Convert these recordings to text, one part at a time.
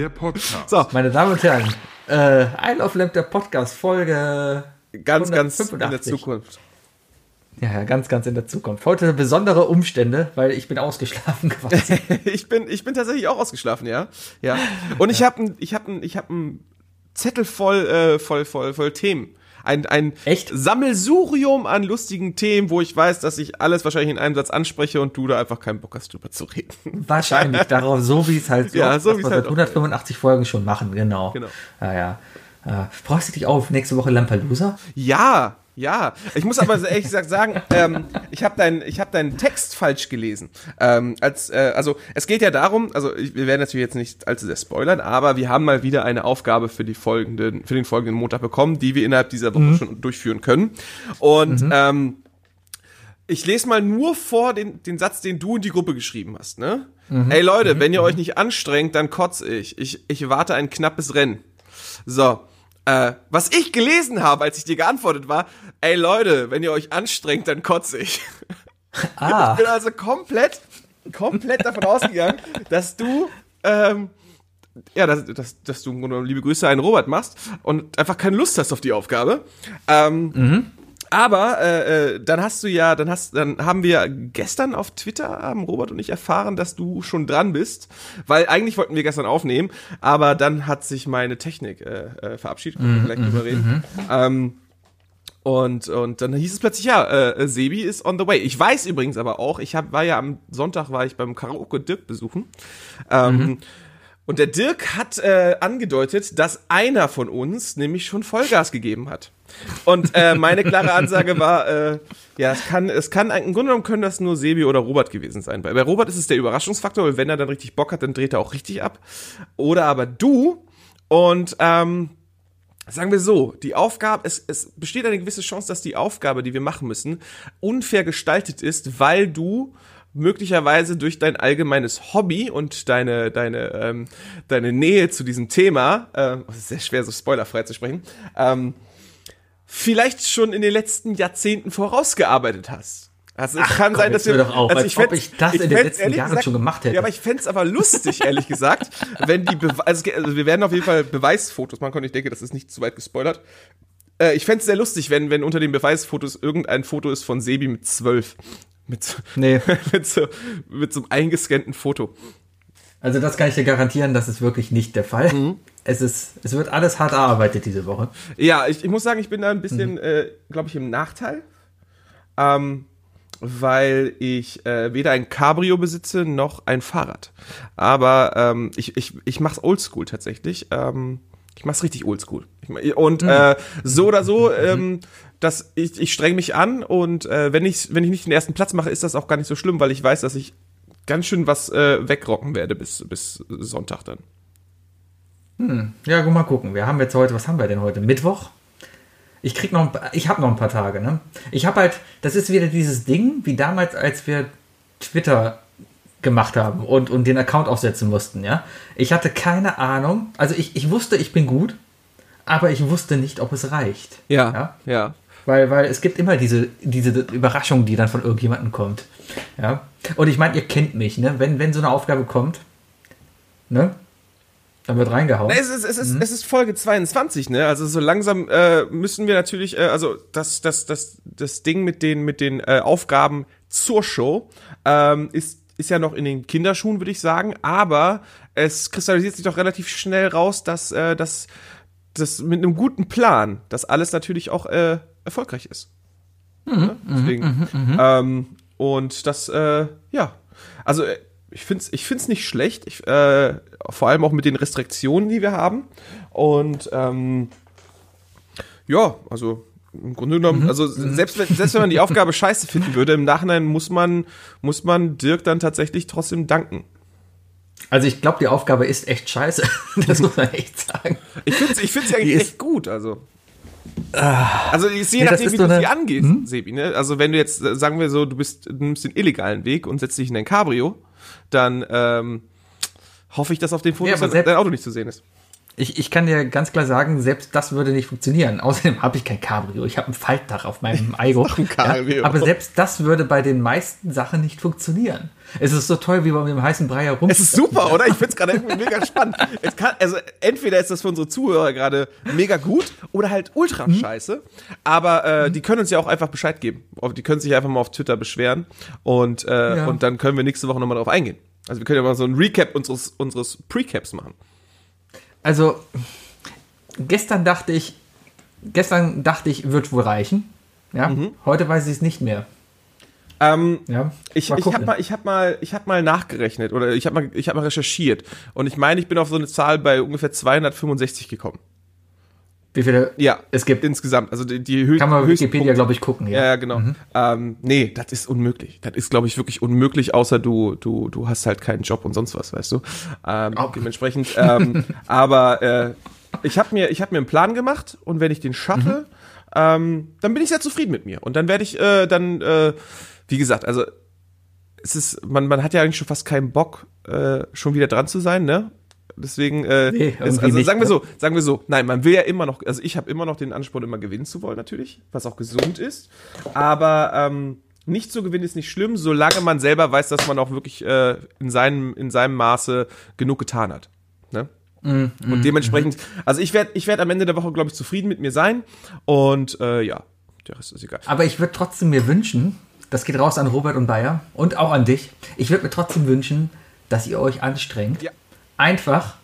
der Podcast. So, meine Damen und Herren, äh, Isle of Lamp, der Podcast, Folge Ganz, ganz in der 185. Zukunft. Ja, ja, ganz, ganz in der Zukunft. Heute besondere Umstände, weil ich bin ausgeschlafen quasi. Ich bin, ich bin tatsächlich auch ausgeschlafen, ja. Ja. Und ich habe ich hab ich hab ein Zettel voll, äh, voll, voll, voll Themen. Ein, ein Echt? Sammelsurium an lustigen Themen, wo ich weiß, dass ich alles wahrscheinlich in einem Satz anspreche und du da einfach keinen Bock hast, drüber zu reden. Wahrscheinlich darauf, so wie es halt so, Ja, so wie es halt seit 185 Folgen schon machen, genau. Genau. Ja, ja. Äh, freust du dich auf nächste Woche Lampelusa? Ja, ja. Ich muss aber ehrlich gesagt sagen, ähm, ich habe deinen hab deinen Text falsch gelesen. Ähm, als, äh, also es geht ja darum, also ich, wir werden natürlich jetzt nicht allzu sehr spoilern, aber wir haben mal wieder eine Aufgabe für die folgenden, für den folgenden Montag bekommen, die wir innerhalb dieser Woche schon durchführen können. Und ähm, ich lese mal nur vor den, den Satz, den du in die Gruppe geschrieben hast, ne? Ey Leute, wenn ihr euch nicht anstrengt, dann kotze ich. Ich, ich warte ein knappes Rennen. So. Äh, was ich gelesen habe, als ich dir geantwortet war, ey Leute, wenn ihr euch anstrengt, dann kotze ich. Ah, Ich bin also komplett, komplett davon ausgegangen, dass du, ähm, ja, dass, dass, dass du liebe Grüße an Robert machst und einfach keine Lust hast auf die Aufgabe. Ähm, Aber äh, äh, dann hast du ja, dann hast, dann haben wir gestern auf Twitter haben Robert und ich erfahren, dass du schon dran bist, weil eigentlich wollten wir gestern aufnehmen, aber dann hat sich meine Technik äh, äh, verabschiedet. Können wir gleich drüber reden. Ähm, und, und dann hieß es plötzlich, ja, äh, Sebi ist on the way. Ich weiß übrigens aber auch, ich hab, war ja am Sonntag, war ich beim Karaoke Dirk besuchen. Ähm, Und der Dirk hat äh, angedeutet, dass einer von uns nämlich schon Vollgas gegeben hat. Und äh, meine klare Ansage war, äh, ja, es kann, es kann, im Grunde genommen können das nur Sebi oder Robert gewesen sein. Bei, bei Robert ist es der Überraschungsfaktor, weil wenn er dann richtig Bock hat, dann dreht er auch richtig ab. Oder aber du. Und ähm, Sagen wir so, die Aufgabe, es, es besteht eine gewisse Chance, dass die Aufgabe, die wir machen müssen, unfair gestaltet ist, weil du möglicherweise durch dein allgemeines Hobby und deine, deine, ähm, deine Nähe zu diesem Thema, äh, es ist sehr schwer, so spoilerfrei zu sprechen, ähm, vielleicht schon in den letzten Jahrzehnten vorausgearbeitet hast. Also es kann komm, sein, dass wir, doch auf, also als ich fänd's- ob ich das in den letzten Jahren schon gemacht hätte. Ja, aber ich fänd's aber lustig, ehrlich gesagt, wenn die, Bewe also, es- also wir werden auf jeden Fall Beweisfotos machen können. Ich denke, das ist nicht zu weit gespoilert. Äh, ich fänd's sehr lustig, wenn, wenn unter den Beweisfotos irgendein Foto ist von Sebi mit zwölf. Mit, so- nee. mit, so, mit so einem eingescannten Foto. Also das kann ich dir garantieren, das ist wirklich nicht der Fall. Mhm. Es ist, es wird alles hart erarbeitet diese Woche. Ja, ich, ich muss sagen, ich bin da ein bisschen, äh, glaube ich, im Nachteil. Ähm, weil ich äh, weder ein Cabrio besitze noch ein Fahrrad. Aber ähm, ich, ich, ich mach's oldschool tatsächlich. Ähm, ich mach's richtig oldschool. Und äh, so oder so, ähm, dass ich, ich streng mich an und äh, wenn ich wenn ich nicht den ersten Platz mache, ist das auch gar nicht so schlimm, weil ich weiß, dass ich ganz schön was äh, wegrocken werde bis bis Sonntag dann. Ja, guck mal gucken. Wir haben jetzt heute, was haben wir denn heute? Mittwoch? Ich krieg noch, ein paar- ich habe noch ein paar Tage, ne? Ich habe halt, das ist wieder dieses Ding, wie damals, als wir Twitter gemacht haben und, und den Account aufsetzen mussten, ja? Ich hatte keine Ahnung, also ich, ich wusste, ich bin gut, aber ich wusste nicht, ob es reicht. Ja, ja. Weil, weil es gibt immer diese, diese Überraschung, die dann von irgendjemandem kommt. Ja. Und ich meine, ihr kennt mich, ne? Wenn, wenn so eine Aufgabe kommt, ne? Dann wird reingehauen. Na, es ist, es ist, es ist Folge 22, ne? Also so langsam äh, müssen wir natürlich, äh, also das, das, das, das Ding mit den, mit den äh, Aufgaben zur Show ähm, ist, ist ja noch in den Kinderschuhen, würde ich sagen, aber es kristallisiert sich doch relativ schnell raus, dass äh, das, das mit einem guten Plan, dass alles natürlich auch äh, erfolgreich ist. Ja, Deswegen. Ähm, und das, äh, ja, also äh, ich finde es ich find's nicht schlecht, ich, äh, vor allem auch mit den Restriktionen, die wir haben. Und ähm, ja, also im Grunde genommen, also selbst wenn, selbst wenn man die Aufgabe scheiße finden würde, im Nachhinein muss man, muss man Dirk dann tatsächlich trotzdem danken. Also ich glaube, die Aufgabe ist echt scheiße. Das muss man echt sagen. Ich finde es ich find's eigentlich echt gut, also. Also je Nee, nachdem, wie du sie angehst, Sebi, ne? Also wenn du jetzt, äh, sagen wir so, du bist, du nimmst den illegalen Weg und setzt dich in dein Cabrio, dann ähm, hoffe ich, dass auf den Ja, Fotos aber dein, Auto nicht zu sehen ist. Ich, ich kann dir ganz klar sagen, selbst das würde nicht funktionieren. Außerdem habe ich kein Cabrio. Ich habe ein Faltdach auf meinem Aigo. Ja, aber selbst das würde bei den meisten Sachen nicht funktionieren. Es ist so toll, wie man mit dem heißen Brei herum. Es ist super, oder? Ich finde es gerade irgendwie mega spannend. Es kann, also entweder ist das für unsere Zuhörer gerade mega gut oder halt ultra Mhm. scheiße. Aber äh, die können uns ja auch einfach Bescheid geben. Die können sich einfach mal auf Twitter beschweren und, äh, Ja. und dann können wir nächste Woche nochmal drauf eingehen. Also wir können ja mal so ein Recap unseres, unseres Precaps machen. Also, gestern dachte ich, gestern dachte ich, wird wohl reichen. Ja, Mhm. heute weiß ich es nicht mehr. Ähm, Ja, Ich, ich habe mal, ich hab mal, ich hab mal nachgerechnet oder ich habe mal, ich hab mal recherchiert und ich meine, ich bin auf so eine Zahl bei ungefähr 265 gekommen. Wie viele Ja, es gibt. insgesamt. Also die, die hö Kann man höchsten Wikipedia, glaube ich, gucken. Ja, Ja. genau. Ähm, nee, das ist unmöglich. Das ist, glaube ich, wirklich unmöglich, außer du, du, du hast halt keinen Job und sonst was, weißt du. Ähm, Oh. Dementsprechend. Ähm, aber äh, ich habe mir, ich hab mir einen Plan gemacht und wenn ich den schaffe, ähm, dann bin ich sehr zufrieden mit mir. Und dann werde ich äh, dann, äh, wie gesagt, also es ist, man, man hat ja eigentlich schon fast keinen Bock, äh, schon wieder dran zu sein, ne? Deswegen, äh, Nee, irgendwie also nicht, sagen wir ne? so, sagen wir so, nein, man will ja immer noch, also ich habe immer noch den Ansporn, immer gewinnen zu wollen, natürlich, was auch gesund ist. Aber ähm, nicht zu gewinnen ist nicht schlimm, solange man selber weiß, dass man auch wirklich äh, in, seinem, in seinem Maße genug getan hat. Ne? Mm, und dementsprechend, also ich werde ich werd am Ende der Woche, glaube ich, zufrieden mit mir sein. Und äh, ja, der Rest ist egal. Aber ich würde trotzdem mir wünschen, das geht raus an Robert und Bayer und auch an dich. Ich würde mir trotzdem wünschen, dass ihr euch anstrengt. Ja. Einfach,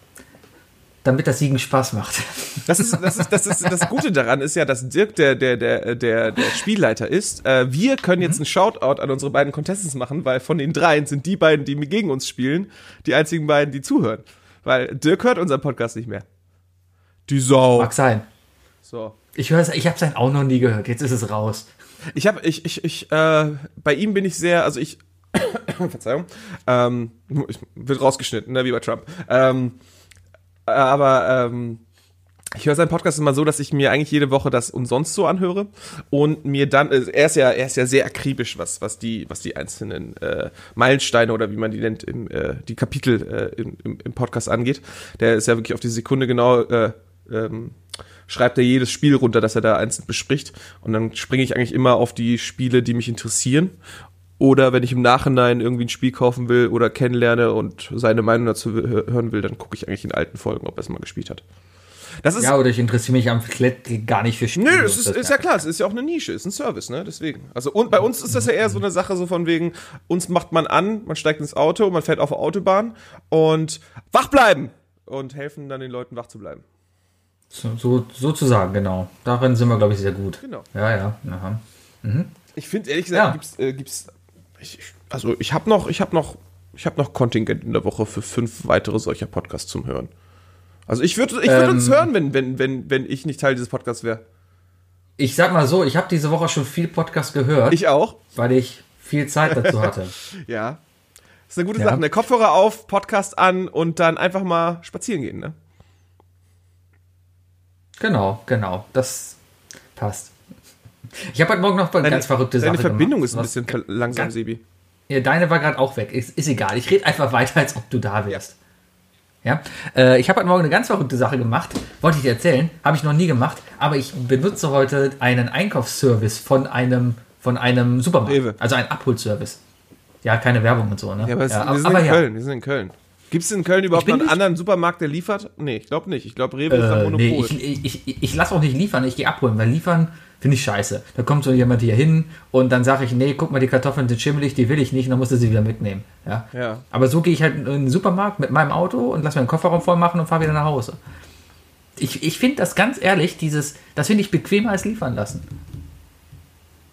damit das Siegen Spaß macht. Das ist, das ist, das ist, das Gute daran ist ja, dass Dirk der, der, der, der, der Spielleiter ist. Äh, wir können jetzt einen Shoutout an unsere beiden Contestants machen, weil von den dreien sind die beiden, die gegen uns spielen, die einzigen beiden, die zuhören. Weil Dirk hört unseren Podcast nicht mehr. Die Sau. Mag sein. So. Ich höre ich habe sein auch noch nie gehört. Jetzt ist es raus. Ich habe, ich, ich, ich, äh, bei ihm bin ich sehr, also ich, Verzeihung, ähm, ich, wird rausgeschnitten, ne, wie bei Trump. Ähm, aber ähm, ich höre seinen Podcast immer so, dass ich mir eigentlich jede Woche das umsonst so anhöre und mir dann, äh, er ist ja, er ist ja sehr akribisch, was, was die, was die einzelnen äh, Meilensteine oder wie man die nennt, im, äh, die Kapitel äh, im, im, im Podcast angeht. Der ist ja wirklich auf die Sekunde genau, äh, ähm, schreibt er jedes Spiel runter, das er da einzeln bespricht. Und dann springe ich eigentlich immer auf die Spiele, die mich interessieren. Oder wenn ich im Nachhinein irgendwie ein Spiel kaufen will oder kennenlerne und seine Meinung dazu hö- hören will, dann gucke ich eigentlich in alten Folgen, ob er es mal gespielt hat. Das ist, Ja, oder ich interessiere mich am Klett gar nicht für Spiele. Nö, es ist, ist ja klar, es ist ja auch eine Nische, ist ein Service, ne? Deswegen. Also und bei uns ist das ja eher so eine Sache, so von wegen, uns macht man an, man steigt ins Auto, man fährt auf der Autobahn und wach bleiben und helfen dann den Leuten wach zu bleiben. So, so, sozusagen, genau. Darin sind wir, glaube ich, sehr gut. Genau. Ja, ja. Aha. Ich finde ehrlich gesagt, Ja. gibt's, äh, gibt's ich, ich, also ich habe noch, ich habe noch, ich habe noch Kontingent in der Woche für fünf weitere solcher Podcasts zum Hören. Also ich würde, ich würde Ähm. uns hören, wenn, wenn, wenn, wenn ich nicht Teil dieses Podcasts wäre. Ich sag mal so, ich habe diese Woche schon viel Podcast gehört, Ich auch. weil ich viel Zeit dazu hatte. Ja. Das ist eine gute Ja. Sache. Ne? Kopfhörer auf, Podcast an und dann einfach mal spazieren gehen, ne? Genau, genau. Das passt. Ich habe heute Morgen noch eine ganz verrückte Sache Deine Verbindung gemacht. ist ein bisschen langsam, ganz- Sebi. Ja, deine war gerade auch weg. Ist, ist egal. Ich rede einfach weiter, als ob du da wärst. Ja, äh, ich habe heute Morgen eine ganz verrückte Sache gemacht. Wollte ich dir erzählen. Habe ich noch nie gemacht. Aber ich benutze heute einen Einkaufsservice von einem, von einem Supermarkt. Rewe. Also ein Abholservice. Ja, keine Werbung und so, ne? Ja, aber, ja, wir sind aber in ja. Köln. Wir sind in Köln. Gibt es in Köln überhaupt noch einen anderen Supermarkt, der liefert? Nee, ich glaube nicht. Ich glaube, Rewe ist ein Äh, Monopol. nee, ich, ich, ich, ich lasse auch nicht liefern, ich gehe abholen, weil liefern finde ich scheiße. Da kommt so jemand hier hin und dann sage ich, nee, guck mal, die Kartoffeln sind schimmelig, die will ich nicht, und dann musst du sie wieder mitnehmen. Ja. Ja. Aber so gehe ich halt in den Supermarkt mit meinem Auto und lasse meinen Kofferraum voll machen und fahre wieder nach Hause. Ich, ich finde das ganz ehrlich, dieses, das finde ich bequemer als liefern lassen.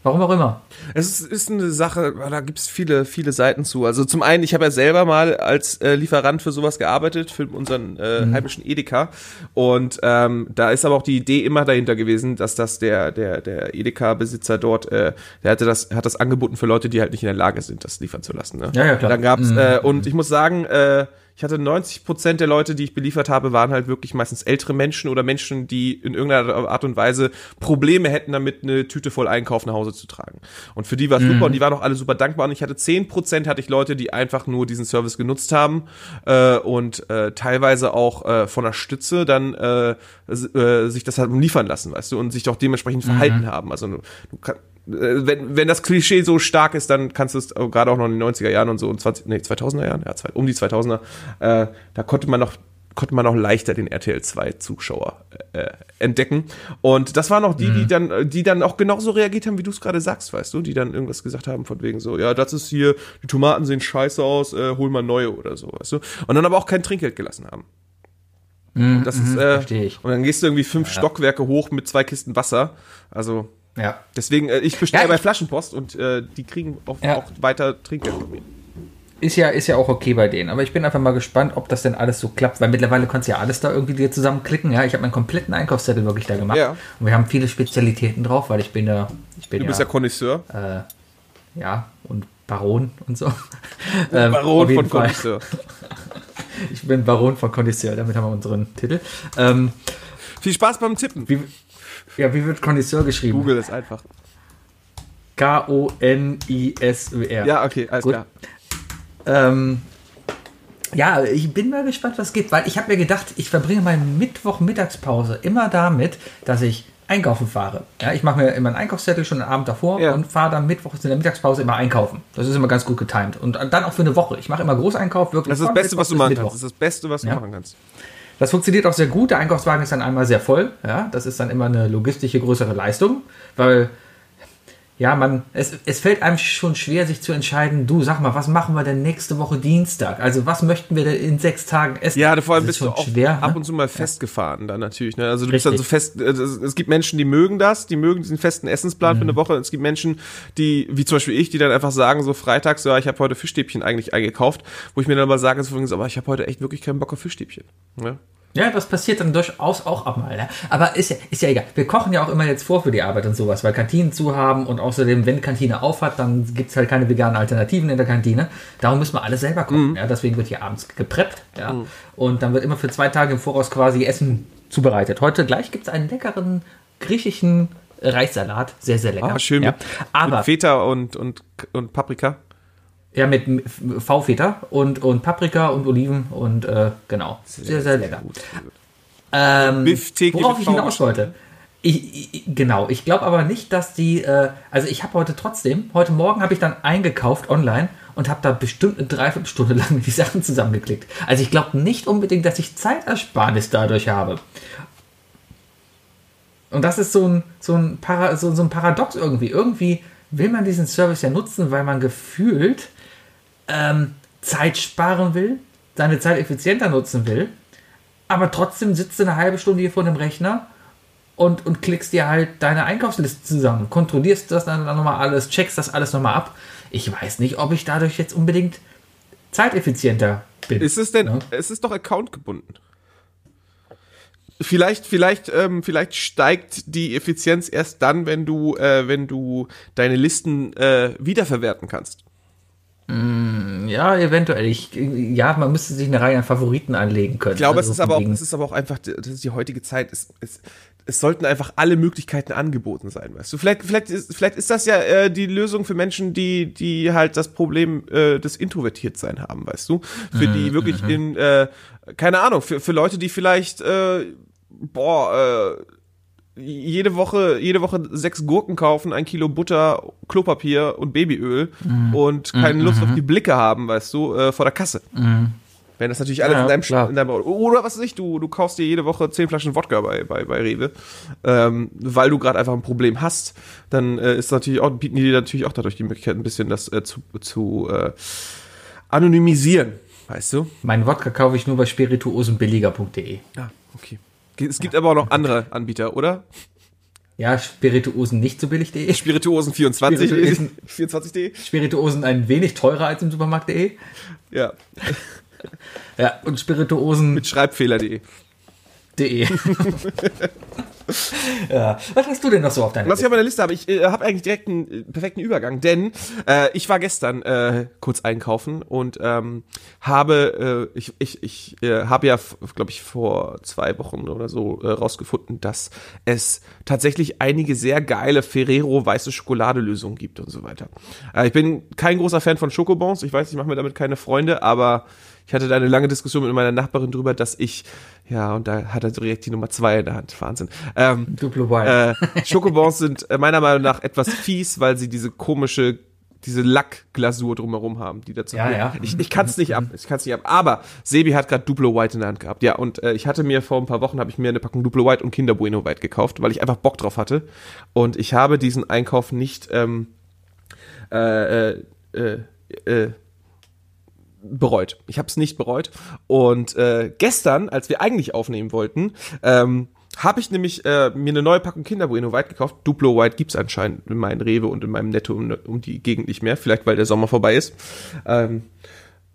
Warum auch immer. Es ist, ist eine Sache, da gibt es viele, viele Seiten zu. Also zum einen, ich habe ja selber mal als äh, Lieferant für sowas gearbeitet, für unseren äh, Mhm. heimischen Edeka. Und ähm, da ist aber auch die Idee immer dahinter gewesen, dass das der, der, der Edeka-Besitzer dort, äh, der hatte das, hat das angeboten für Leute, die halt nicht in der Lage sind, das liefern zu lassen. Ne? Ja, ja, klar. Mhm. Dann gab's, äh, und ich muss sagen, äh, ich hatte 90 Prozent der Leute, die ich beliefert habe, waren halt wirklich meistens ältere Menschen oder Menschen, die in irgendeiner Art und Weise Probleme hätten, damit eine Tüte voll Einkauf nach Hause zu tragen. Und für die war es mhm. super und die waren auch alle super dankbar. Und ich hatte 10 Prozent hatte ich Leute, die einfach nur diesen Service genutzt haben äh, und äh, teilweise auch äh, von der Stütze dann äh, äh, sich das halt liefern lassen, weißt du, und sich doch dementsprechend verhalten mhm. haben. Also du, du kann, äh, wenn, wenn das Klischee so stark ist, dann kannst du es gerade auch noch in den 90er Jahren und so und 20, nee, 2000er Jahren, ja, um die 2000er, äh, da konnte man noch konnte man noch leichter den RTL 2 Zuschauer äh, entdecken und das waren auch die, mhm. die dann die dann auch genauso reagiert haben, wie du es gerade sagst, weißt du, die dann irgendwas gesagt haben von wegen so, ja, das ist hier, die Tomaten sehen scheiße aus, äh, hol mal neue oder so, weißt du? Und dann aber auch kein Trinkgeld gelassen haben. Mhm, und das ist mhm, äh, und dann gehst du irgendwie fünf ja. Stockwerke hoch mit zwei Kisten Wasser, also ja. Deswegen, äh, ich bestelle ja, bei Flaschenpost und äh, die kriegen auch, ja. auch weiter Trinkgeld von mir. Ist ja, ist ja auch okay bei denen. Aber ich bin einfach mal gespannt, ob das denn alles so klappt, weil mittlerweile kannst du ja alles da irgendwie dir zusammenklicken. Ja, ich habe meinen kompletten Einkaufszettel wirklich da gemacht. Ja. Und wir haben viele Spezialitäten drauf, weil ich bin ja. Ich bin du bist ja, ja Connoisseur. Äh, ja, und Baron und so. ähm, Baron von Connoisseur. ich bin Baron von Connoisseur, damit haben wir unseren Titel. Ähm, Viel Spaß beim Tippen. Wie, ja, wie wird Connoisseur geschrieben? Google ist einfach. K-O-N-I-S-Ö-R. Ja, okay, alles Gut. klar. Ähm, ja, ich bin mal gespannt, was geht, weil ich habe mir gedacht, ich verbringe meine Mittwoch-Mittagspause immer damit, dass ich einkaufen fahre. Ja, ich mache mir immer einen Einkaufszettel schon den Abend davor ja. und fahre dann mittwochs in der Mittagspause immer einkaufen. Das ist immer ganz gut getimt. Und dann auch für eine Woche. Ich mache immer Großeinkauf, wirklich. Das ist das Beste, was du machen kannst. Das ist das Beste, was du ja. machen kannst. Das funktioniert auch sehr gut. Der Einkaufswagen ist dann einmal sehr voll. Ja, das ist dann immer eine logistische größere Leistung, weil ja, man, es, es fällt einem schon schwer, sich zu entscheiden, du sag mal, was machen wir denn nächste Woche Dienstag? Also was möchten wir denn in sechs Tagen essen? Ja, vor allem bist du auch schwer, ab ne? und zu mal festgefahren dann natürlich. Ne? Also du Richtig. bist dann so fest, äh, es gibt Menschen, die mögen das, die mögen diesen festen Essensplan mhm. für eine Woche. Es gibt Menschen, die, wie zum Beispiel ich, die dann einfach sagen, so freitags, ja, ich habe heute Fischstäbchen eigentlich eingekauft, wo ich mir dann mal sage, so, aber ich habe heute echt wirklich keinen Bock auf Fischstäbchen. Ne? Ja, das passiert dann durchaus auch abmal. Ne? Aber ist ja, ist ja egal. Wir kochen ja auch immer jetzt vor für die Arbeit und sowas, weil Kantinen zu haben und außerdem, wenn Kantine aufhat, dann gibt es halt keine veganen Alternativen in der Kantine. Darum müssen wir alles selber kochen. Mhm. Ja? Deswegen wird hier abends gepreppt. Ja? Mhm. Und dann wird immer für zwei Tage im Voraus quasi Essen zubereitet. Heute gleich gibt es einen leckeren griechischen Reissalat. Sehr, sehr lecker. Ah, schön. Ja. Mit, Aber, mit Feta und, und, und Paprika. Ja, mit V-Feta und, und Paprika und Oliven und äh, genau. Sehr, sehr, lecker. Ähm, worauf ich hinaus wollte. Ich, ich, genau, ich glaube aber nicht, dass die, äh, also ich habe heute trotzdem, heute Morgen habe ich dann eingekauft online und habe da bestimmt eine Dreiviertelstunde lang die Sachen zusammengeklickt. Also ich glaube nicht unbedingt, dass ich Zeitersparnis dadurch habe. Und das ist so ein, so ein, Para, so, so ein Paradox irgendwie. Irgendwie will man diesen Service ja nutzen, weil man gefühlt ähm, Zeit sparen will, seine Zeit effizienter nutzen will, aber trotzdem sitzt du eine halbe Stunde hier vor dem Rechner und, und klickst dir halt deine Einkaufsliste zusammen, kontrollierst das dann nochmal alles, checkst das alles nochmal ab. Ich weiß nicht, ob ich dadurch jetzt unbedingt zeiteffizienter bin. Ist es denn, ja? es ist doch Account gebunden. Vielleicht, vielleicht, ähm, vielleicht steigt die Effizienz erst dann, wenn du, äh, wenn du deine Listen äh, wiederverwerten kannst. Mm, ja, eventuell. Ich, ja, man müsste sich eine Reihe an Favoriten anlegen können. Ich glaube, also es, ist aber auch, es ist aber auch einfach, das ist die heutige Zeit. Es, es, es sollten einfach alle Möglichkeiten angeboten sein, weißt du. Vielleicht, vielleicht, ist, vielleicht ist das ja äh, die Lösung für Menschen, die, die halt das Problem äh, des Introvertiertsein haben, weißt du. Für die mhm, wirklich mhm. in, äh, keine Ahnung, für, für Leute, die vielleicht, äh, boah, äh, jede Woche, jede Woche sechs Gurken kaufen, ein Kilo Butter, Klopapier und Babyöl mhm. und keine mhm. Lust auf mhm. die Blicke haben, weißt du, äh, vor der Kasse. Mhm. Wenn das natürlich alles ja, in, deinem, in deinem Oder was weiß ich, du, du kaufst dir jede Woche zehn Flaschen Wodka bei, bei, bei Rewe, ähm, weil du gerade einfach ein Problem hast, dann äh, ist natürlich auch, bieten die dir natürlich auch dadurch die Möglichkeit, ein bisschen das äh, zu, zu äh, anonymisieren, weißt du? Meinen Wodka kaufe ich nur bei spirituosenbilliger.de. Ah, okay. Es gibt ja. aber auch noch andere Anbieter, oder? Ja, Spirituosen nicht so billig.de. Spirituosen 24, Spirituosen, 24.de. Spirituosen ein wenig teurer als im Supermarkt.de. Ja. ja, und Spirituosen. Mit Schreibfehler.de. De. ja. Was hast du denn noch so auf deiner Was ich auf meiner Liste habe, ich äh, habe eigentlich direkt einen äh, perfekten Übergang, denn äh, ich war gestern äh, kurz einkaufen und ähm, habe, äh, ich, ich, ich äh, habe ja, glaube ich, vor zwei Wochen oder so äh, rausgefunden, dass es tatsächlich einige sehr geile Ferrero weiße Schokoladelösungen gibt und so weiter. Äh, ich bin kein großer Fan von Schokobons, ich weiß, ich mache mir damit keine Freunde, aber ich hatte da eine lange Diskussion mit meiner Nachbarin drüber, dass ich, ja, und da hat er direkt die Nummer zwei in der Hand. Wahnsinn. Ähm, Duplo White. äh, Schokobons sind äh, meiner Meinung nach etwas fies, weil sie diese komische, diese Lackglasur drumherum haben, die dazu. Ja, ja. Ich, ich kann es nicht ab. Ich kann es nicht ab. Aber Sebi hat gerade Duplo White in der Hand gehabt. Ja, und äh, ich hatte mir vor ein paar Wochen habe ich mir eine Packung Duplo White und Kinder Bueno White gekauft, weil ich einfach Bock drauf hatte. Und ich habe diesen Einkauf nicht ähm, äh, äh, äh, äh, bereut. Ich habe es nicht bereut. Und äh, gestern, als wir eigentlich aufnehmen wollten, ähm, habe ich nämlich äh, mir eine neue Packung Kinder Bueno White gekauft. Duplo White gibt's anscheinend in meinem Rewe und in meinem Netto um, um die Gegend nicht mehr. Vielleicht, weil der Sommer vorbei ist. Ähm,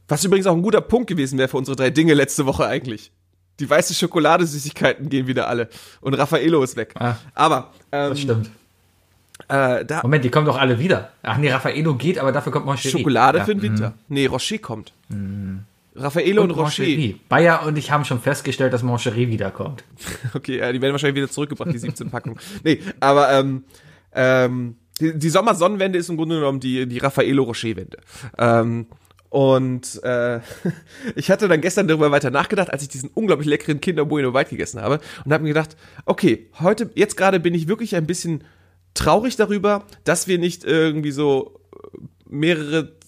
was übrigens auch ein guter Punkt gewesen wäre für unsere drei Dinge letzte Woche eigentlich. Die weiße Schokoladesüßigkeiten gehen wieder alle. Und Raffaello ist weg. Ah, Aber ähm, das stimmt. Äh, Moment, die kommen doch alle wieder. Ach nee, Raffaello geht, aber dafür kommt Moncherie. Schokolade ja. für den Winter. Nee, Rocher kommt. Raffaello und, Und Rocher. Moncherie. Bayer und ich haben schon festgestellt, dass Moncherie wiederkommt. Okay, ja, die werden wahrscheinlich wieder zurückgebracht, die 17 Packungen. Nee, aber ähm, ähm, die, die Sommersonnenwende ist im Grunde genommen die, die Raffaello Rocher-Wende. Ähm, und äh, ich hatte dann gestern darüber weiter nachgedacht, als ich diesen unglaublich leckeren Kinder Bueno White gegessen habe und habe mir gedacht, okay, heute, jetzt gerade bin ich wirklich ein bisschen traurig darüber, dass wir nicht irgendwie so äh, mehrere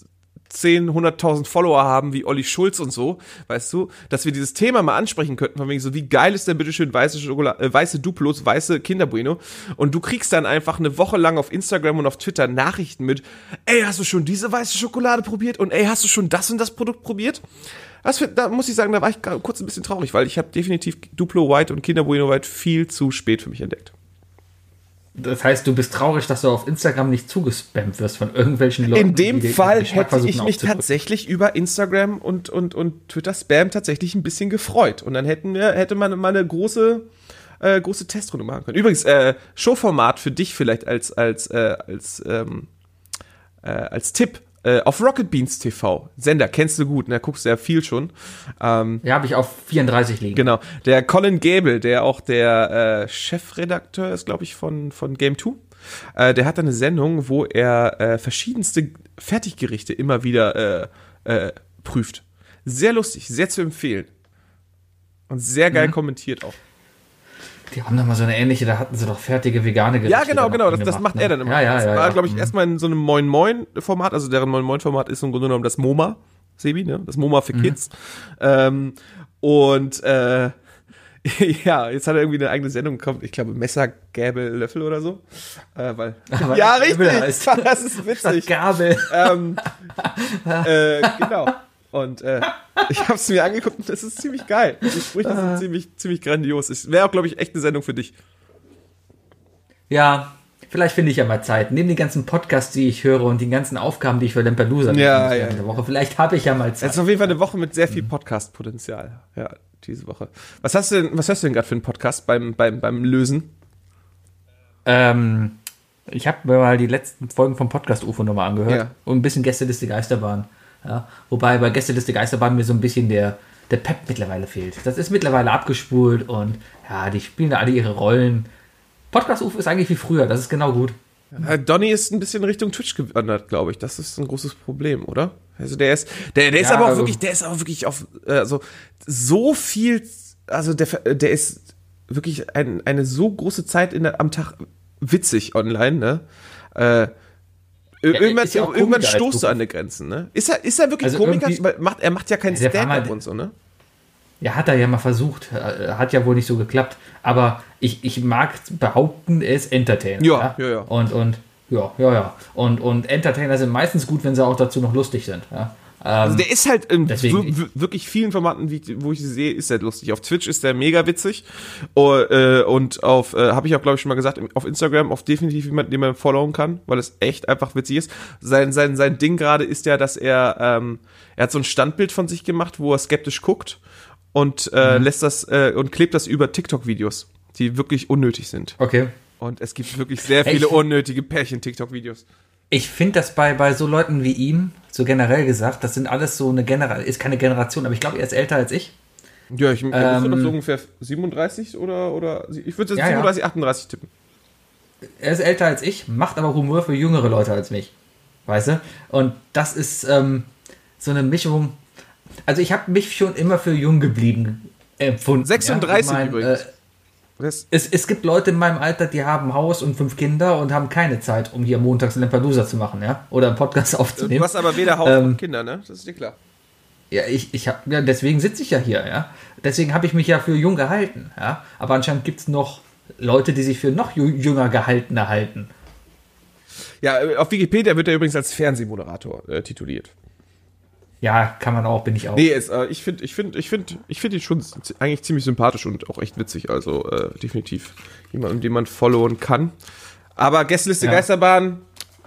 10, 100.000 Follower haben wie Olli Schulz und so, weißt du, dass wir dieses Thema mal ansprechen könnten, von wegen so, wie geil ist denn bitteschön weiße Schokolade, äh, weiße Duplos, weiße Kinder Bueno und du kriegst dann einfach eine Woche lang auf Instagram und auf Twitter Nachrichten mit, ey, hast du schon diese weiße Schokolade probiert und ey, hast du schon das und das Produkt probiert? Das, da muss ich sagen, da war ich kurz ein bisschen traurig, weil ich habe definitiv Duplo White und Kinder Bueno White viel zu spät für mich entdeckt. Das heißt, du bist traurig, dass du auf Instagram nicht zugespammt wirst von irgendwelchen Leuten. In dem Fall hätte ich mich tatsächlich über Instagram und, und, und Twitter Spam tatsächlich ein bisschen gefreut. Und dann hätten wir, hätte man mal eine große, äh, große Testrunde machen können. Übrigens, äh, Showformat für dich vielleicht als, als, äh, als, ähm, äh, als Tipp. Äh, auf Rocket Beans TV, Sender, kennst du gut, ne? guckst ja viel schon. Ähm, Ja, habe ich auf 34 liegen. Genau. Der Colin Gable, der auch der äh, Chefredakteur ist, glaube ich, von, von Game 2, äh, der hat eine Sendung, wo er äh, verschiedenste Fertiggerichte immer wieder äh, äh, prüft. Sehr lustig, sehr zu empfehlen. Und sehr geil kommentiert auch. Die haben doch mal so eine ähnliche, da hatten sie doch fertige vegane Gerichte. Ja, genau, genau, das, das macht ne? er dann immer. Ja, ja, das ja. war, ja. glaube ich, Mhm. erstmal in so einem Moin Moin Format, also deren Moin Moin Format ist im Grunde genommen das MoMA, Sebi, ne? Das MoMA Mhm. für Kids. Ähm, und äh, ja, jetzt hat er irgendwie eine eigene Sendung bekommen, ich glaube Messer, Gäbel, Löffel oder so. Äh, weil, Aber ja, richtig, das ist witzig. Gabel. ähm, äh, genau. Und äh, ich habe es mir angeguckt und das ist ziemlich geil. Die Sprüche sind ziemlich, ziemlich grandios. Es wäre auch, glaube ich, echt eine Sendung für dich. Ja, vielleicht finde ich ja mal Zeit. Neben den ganzen Podcasts, die ich höre und den ganzen Aufgaben, die ich für Lampedusa Ja, ja. der Woche, vielleicht habe ich ja mal Es Zeit. ist auf jeden Fall eine Woche mit sehr viel Podcast-Potenzial. Ja, diese Woche. Was hast du denn, was hörst du denn gerade für einen Podcast beim, beim, beim Lösen? Ähm, ich habe mir mal die letzten Folgen vom Podcast UFO nochmal angehört Ja. und ein bisschen Gästeliste Geisterbahn. Ja, wobei bei Gästeliste Geisterbahn mir so ein bisschen der, der Pep mittlerweile fehlt. Das ist mittlerweile abgespult und ja, die spielen da alle ihre Rollen. Podcast UFO ist eigentlich wie früher, das ist genau gut. Äh, Donny ist ein bisschen Richtung Twitch gewandert, glaube ich. Das ist ein großes Problem, oder? Also der ist, der, der ist Ja, aber auch also- wirklich, der ist auch wirklich auf, äh, also so viel, also der, der ist wirklich ein, eine so große Zeit in der, am Tag witzig online, ne? Äh, irgendwann, ja irgendwann stoßt du an eine Grenze, ne? Ist er, ist er wirklich Also Komiker? Macht, er macht ja kein Ja, Stand-up und so, ne? Ja, hat er ja mal versucht. Äh, Hat ja wohl nicht so geklappt. Aber ich, ich mag behaupten, er ist Entertainer. Ja, ja, ja. Und, und, ja, ja, ja. Und, und Entertainer sind meistens gut, wenn sie auch dazu noch lustig sind. Ja. Also Ähm, der ist halt in wirklich vielen Formaten, wie, wo ich sie sehe, ist er lustig. Auf Twitch ist der mega witzig. Oh, äh, und auf, äh, habe ich auch, glaube ich, schon mal gesagt, auf Instagram auf definitiv jemanden, den man followen kann, weil es echt einfach witzig ist. Sein, sein, sein Ding gerade ist ja, dass er, ähm, er hat so ein Standbild von sich gemacht, wo er skeptisch guckt. und äh, lässt das äh, und klebt das über TikTok-Videos, die wirklich unnötig sind. Okay. Und es gibt wirklich sehr viele ich- unnötige Pärchen-TikTok-Videos. Ich finde das bei, bei so Leuten wie ihm, so generell gesagt, das sind alles so eine Generation, ist keine Generation, aber ich glaube, er ist älter als ich. Ja, ich er müsste Ähm, doch so ungefähr 37 oder, oder ich würde jetzt Ja, ja. 37, 38 tippen. Er ist älter als ich, macht aber Humor für jüngere Leute als mich. Weißt du? Und das ist ähm, so eine Mischung. Also ich habe mich schon immer für jung geblieben empfunden. 36 Ich mein, übrigens. Äh, Das, es, es gibt Leute in meinem Alter, die haben Haus und fünf Kinder und haben keine Zeit, um hier montags Lampedusa zu machen, ja? Oder einen Podcast du aufzunehmen. hast aber weder Haus Ähm, noch Kinder, ne? Das ist dir klar. Ja, ich, ich hab, ja, deswegen sitze ich ja hier, ja. Deswegen habe ich mich ja für jung gehalten, ja. Aber anscheinend gibt es noch Leute, die sich für noch jü- jünger gehaltener halten. Ja, äh, auf Wikipedia wird er übrigens als Fernsehmoderator äh, tituliert. Ja, kann man auch, bin ich auch. Nee, es, äh, ich finde ich find, ich find, ich find ihn schon eigentlich ziemlich sympathisch und auch echt witzig. Also äh, definitiv jemand, den man followen kann. Aber Gästeliste Ja. Geisterbahn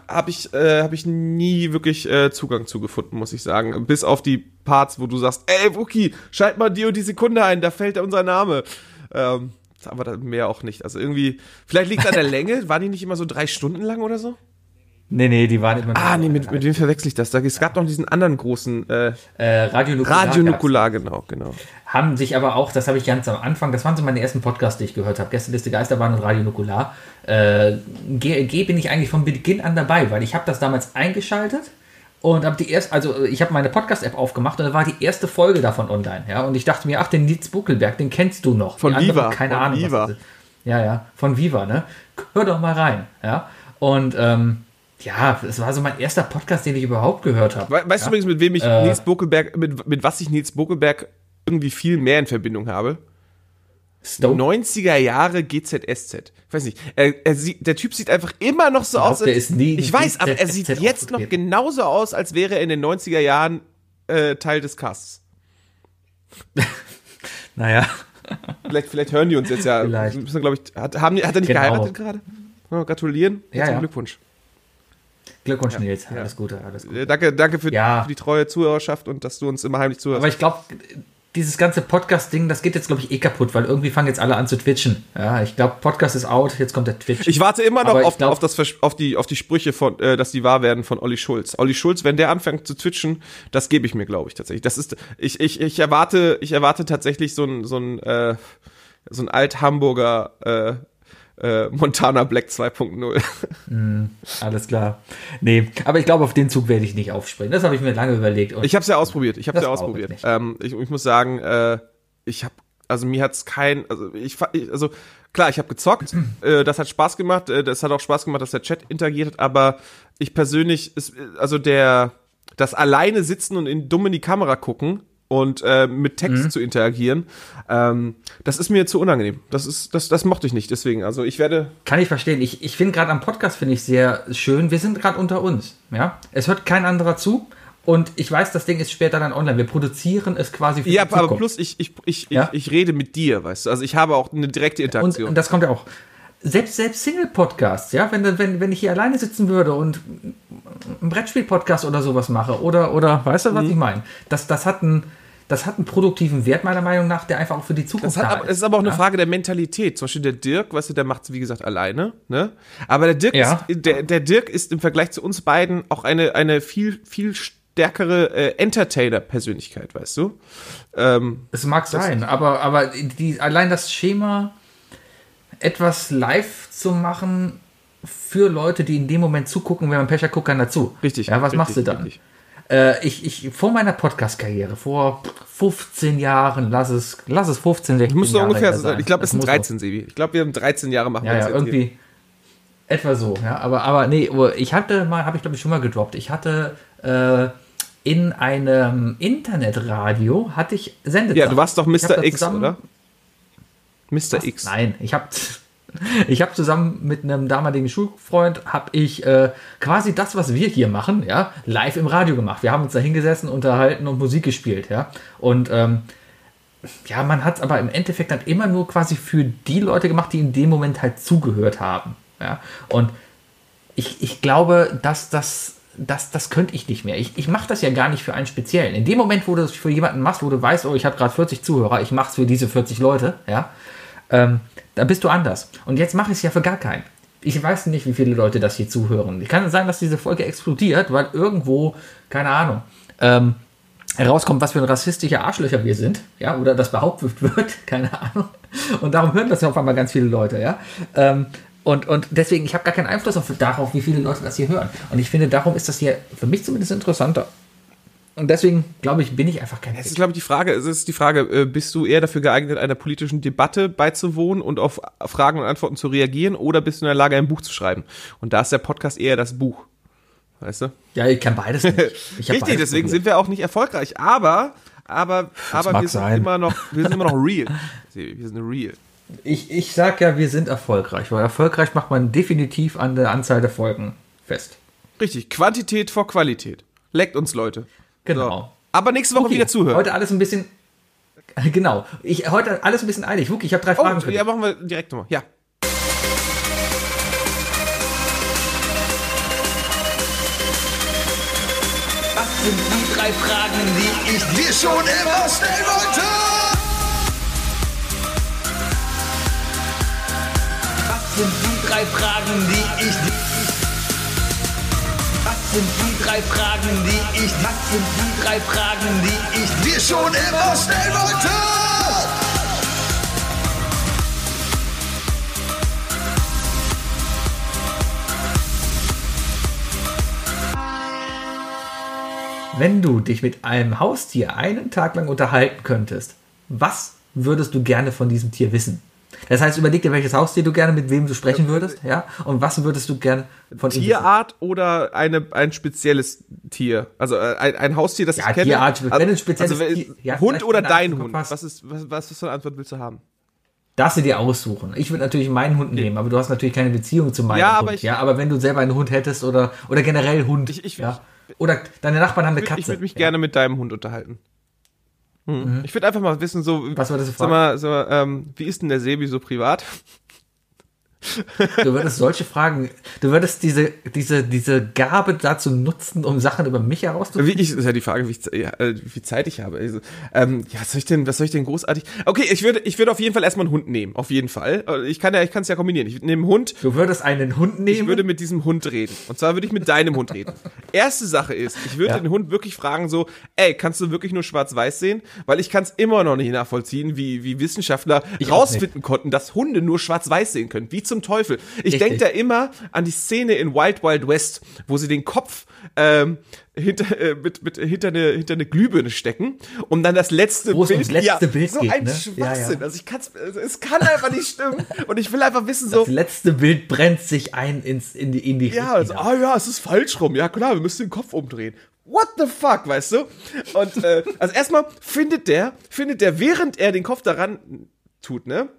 habe ich, äh, hab ich nie wirklich äh, Zugang zu gefunden, muss ich sagen. Bis auf die Parts, wo du sagst, ey Wookie, schalt mal die und die Sekunde ein, da fällt unser Name. Ähm, aber mehr auch nicht. Also irgendwie, vielleicht liegt es an der Länge. Waren die nicht immer so drei Stunden lang oder so? Nee, nee, die waren immer. Ah, nee, mit, mit wem verwechsel ich das? Da, es gab noch diesen anderen großen äh, äh, Radio Nukular Radio. Nukular, genau, genau. Haben sich aber auch, das habe ich ganz am Anfang, das waren so meine ersten Podcasts, die ich gehört habe. Gästeliste Geisterbahn und Radio Nukular. Äh, GLG bin ich eigentlich von Beginn an dabei, weil ich habe das damals eingeschaltet und habe die erst, also ich habe meine Podcast-App aufgemacht und da war die erste Folge davon online, ja. Und ich dachte mir, ach, den Nils Buckelberg, den kennst du noch. Von Die anderen, Viva, keine von Ahnung. Viva. Ja, ja, von Viva, ne? Hör doch mal rein, ja. Und ähm, ja, das war so mein erster Podcast, den ich überhaupt gehört habe. We weißt du übrigens, mit wem ich Äh. Nils Bokelberg, mit, mit was ich Nils Bokelberg irgendwie viel mehr in Verbindung habe? Stoke? 90er Jahre GZSZ. Ich weiß nicht. Er, er sieht, der Typ sieht einfach immer noch so glaub, aus. der ist nie ich weiß, aber er sieht jetzt noch genauso aus, als wäre er in den 90er Jahren äh, Teil des Casts. Naja. Vielleicht, vielleicht hören die uns jetzt ja. Vielleicht. Müssen, ich, hat, haben hat er nicht Genau. geheiratet gerade? Ja, gratulieren. Ja, Herzlichen ja. Glückwunsch. Glückwunsch, Nils. Alles Gute, alles Gute. Danke, danke für, Ja. für die treue Zuhörerschaft und dass du uns immer heimlich zuhörst. Aber ich glaube, dieses ganze Podcast-Ding, das geht jetzt, glaube ich, eh kaputt, weil irgendwie fangen jetzt alle an zu twitchen. Ja, ich glaube, Podcast ist out, jetzt kommt der Twitch. Ich warte immer noch auf, glaub- auf, das, auf, die, auf die Sprüche, von, äh, dass die wahr werden von Olli Schulz. Olli Schulz, wenn der anfängt zu twitchen, das gebe ich mir, glaube ich, tatsächlich. Das ist, ich, ich, ich erwarte, ich erwarte tatsächlich so ein, so ein, äh, so ein Alt-Hamburger äh, äh, Montana Black 2.0. Alles klar. Nee, aber ich glaube, auf den Zug werde ich nicht aufspringen. Das habe ich mir lange überlegt. Und Ich habe es ja ausprobiert. Ich habe es ja ich ausprobiert. nicht. Ähm, ich, ich muss sagen, äh, ich habe, also mir hat's kein, also ich, ich also klar, ich habe gezockt. äh, das hat Spaß gemacht. Äh, das hat auch Spaß gemacht, dass der Chat interagiert hat. Aber ich persönlich, ist, also der, das alleine sitzen und in dumm in die Kamera gucken und äh, mit Text zu interagieren, ähm, das ist mir zu unangenehm. Das ist, das, das mochte ich nicht. Deswegen, also ich werde, kann ich verstehen. Ich, ich finde gerade am Podcast finde ich sehr schön. Wir sind gerade unter uns. Ja, es hört kein anderer zu. Und ich weiß, das Ding ist später dann online. Wir produzieren es quasi für ja, aber Zukunft. plus ich, ich, ich, Ja? ich, ich rede mit dir, weißt du. Also ich habe auch eine direkte Und, Interaktion. und das kommt ja auch. Selbst, selbst Single-Podcasts, ja, wenn, wenn, wenn ich hier alleine sitzen würde und einen Brettspiel-Podcast oder sowas mache, oder, oder weißt du, was ich meine? Das, das, hat einen, das hat einen produktiven Wert, meiner Meinung nach, der einfach auch für die Zukunft Das hat da aber, es ist aber auch eine ja? Frage der Mentalität. Zum Beispiel der Dirk, weißt du, der macht es, wie gesagt, alleine. Ne? Aber der Dirk, Ja. ist, der, der Dirk ist im Vergleich zu uns beiden auch eine, eine viel, viel stärkere äh, Entertainer-Persönlichkeit, weißt du? Ähm, Es mag sein, aber, aber die, allein das Schema, etwas live zu machen für Leute, die in dem Moment zugucken, wenn man hat, guckt keiner zu. richtig. Ja, was richtig, machst du dann? richtig. Äh, ich, ich, vor meiner Podcast-Karriere, vor 15 Jahren, lass es, lass es 15, 16 Muss Jahre ungefähr sein. Ich glaube, es sind muss 13, Sebi. Ich glaube, wir haben 13 Jahre machen Ja, wir ja, jetzt hier. irgendwie. Etwa so, ja. Aber, aber nee, oh, ich hatte mal, habe ich glaube ich schon mal gedroppt. Ich hatte äh, in einem Internetradio hatte ich Sendezeit. Ja, du warst doch Mr. X, oder? Mr. Was? X. Nein, ich habe ich hab zusammen mit einem damaligen Schulfreund habe ich äh, quasi das, was wir hier machen, ja, live im Radio gemacht. Wir haben uns da hingesessen, unterhalten und Musik gespielt, ja. Und ähm, ja, man hat es aber im Endeffekt dann immer nur quasi für die Leute gemacht, die in dem Moment halt zugehört haben, ja. Und ich, ich glaube, dass das das, das könnte ich nicht mehr. Ich, ich mache das ja gar nicht für einen speziellen. In dem Moment, wo du es für jemanden machst, wo du weißt, oh, ich habe gerade 40 Zuhörer, ich mache es für diese 40 Leute, ja, ähm, da bist du anders. Und jetzt mache ich es ja für gar keinen. Ich weiß nicht, wie viele Leute das hier zuhören. Ich kann sein, dass diese Folge explodiert, weil irgendwo, keine Ahnung, ähm, herauskommt, was für ein rassistischer Arschlöcher wir sind, ja, oder das behauptet wird, keine Ahnung. Und darum hören das ja auf einmal ganz viele Leute, ja. Ähm, und, und deswegen, ich habe gar keinen Einfluss auf, darauf, wie viele Leute das hier hören. Und ich finde, darum ist das hier für mich zumindest interessanter. Und deswegen, glaube ich, bin ich einfach kein Es ist, glaube ich, die Frage, es ist die Frage, äh, bist du eher dafür geeignet, einer politischen Debatte beizuwohnen und auf Fragen und Antworten zu reagieren oder bist du in der Lage, ein Buch zu schreiben? Und da ist der Podcast eher das Buch. Weißt du? Ja, ich kann beides nicht. Ich Richtig, beides deswegen sind wir auch nicht erfolgreich. Aber, aber, das aber wir sind immer noch, wir sind immer noch real. Wir sind real. Ich, ich sag ja, wir sind erfolgreich, weil erfolgreich macht man definitiv an der Anzahl der Folgen fest. Richtig, Quantität vor Qualität. Leckt uns, Leute. Genau. So. Aber nächste Woche okay. wieder zuhören. Heute alles ein bisschen. Genau. Ich, heute alles ein bisschen eilig. Wuki, ich habe drei Fragen oh, für dich. Ja, machen wir direkt nochmal. Ja. Was sind die drei Fragen, die ich dir schon immer stellen wollte? Was sind die drei Fragen, die ich dir sind die drei Fragen, die ich, was sind die drei Fragen, die ich dir schon immer stellen wollte? Wenn du dich mit einem Haustier einen Tag lang unterhalten könntest, was würdest du gerne von diesem Tier wissen? Das heißt, überleg dir, welches Haustier du gerne mit wem du sprechen würdest, ja? Und was würdest du gerne von ihm Tierart oder eine, ein spezielles Tier? Also äh, ein, ein Haustier, das ja, ich kenne. Tierart, also, wenn ein spezielles also, Tier, ja, Hund oder dein Hund? Was ist, was, was für eine Antwort willst du haben? Darfst du dir aussuchen. Ich würde natürlich meinen Hund nehmen, aber du hast natürlich keine Beziehung zu meinem ja, Hund. Aber ich, ja, aber wenn du selber einen Hund hättest oder, oder generell Hund. Ich, ich, ja. Oder deine Nachbarn haben eine Katze. Ich würde mich ja. gerne mit deinem Hund unterhalten. Mhm. Ich würde einfach mal wissen, so, was war das sag mal, mal ähm, wie ist denn der Sebi so privat? Du würdest solche Fragen, du würdest diese, diese, diese Gabe dazu nutzen, um Sachen über mich herauszufinden. Wie ich, ist ja die Frage, wie, ja, äh, wie Zeit ich habe. Also, ähm, ja, was soll ich denn, was soll ich denn großartig? Okay, ich würde, ich würde auf jeden Fall erstmal einen Hund nehmen. Auf jeden Fall. Äh, ich kann ja, ich kann es ja kombinieren. Ich nehme einen Hund. Du würdest einen Hund nehmen? Ich würde mit diesem Hund reden. Und zwar würde ich mit deinem Hund reden. Erste Sache ist, ich würde ja. den Hund wirklich fragen so, ey, kannst du wirklich nur schwarz-weiß sehen? Weil ich kann es immer noch nicht nachvollziehen, wie, wie Wissenschaftler ich rausfinden konnten, dass Hunde nur schwarz-weiß sehen können. Wie zum Teufel. Ich denke da immer an die Szene in Wild Wild West, wo sie den Kopf ähm, hinter, äh, mit, mit, hinter, eine, hinter eine Glühbirne stecken, um dann das letzte Bild. Das letzte ja, Bild so geht, ein ne? Schwachsinn. Ja, ja. Also ich kann's, also es kann einfach nicht stimmen. Und ich will einfach wissen, so. Das letzte Bild brennt sich ein ins, in die, in die Ja, also, ah ja, es ist falsch rum. Ja, klar, wir müssen den Kopf umdrehen. What the fuck, weißt du? Und äh, also erstmal findet der, findet der, während er den Kopf daran tut, ne?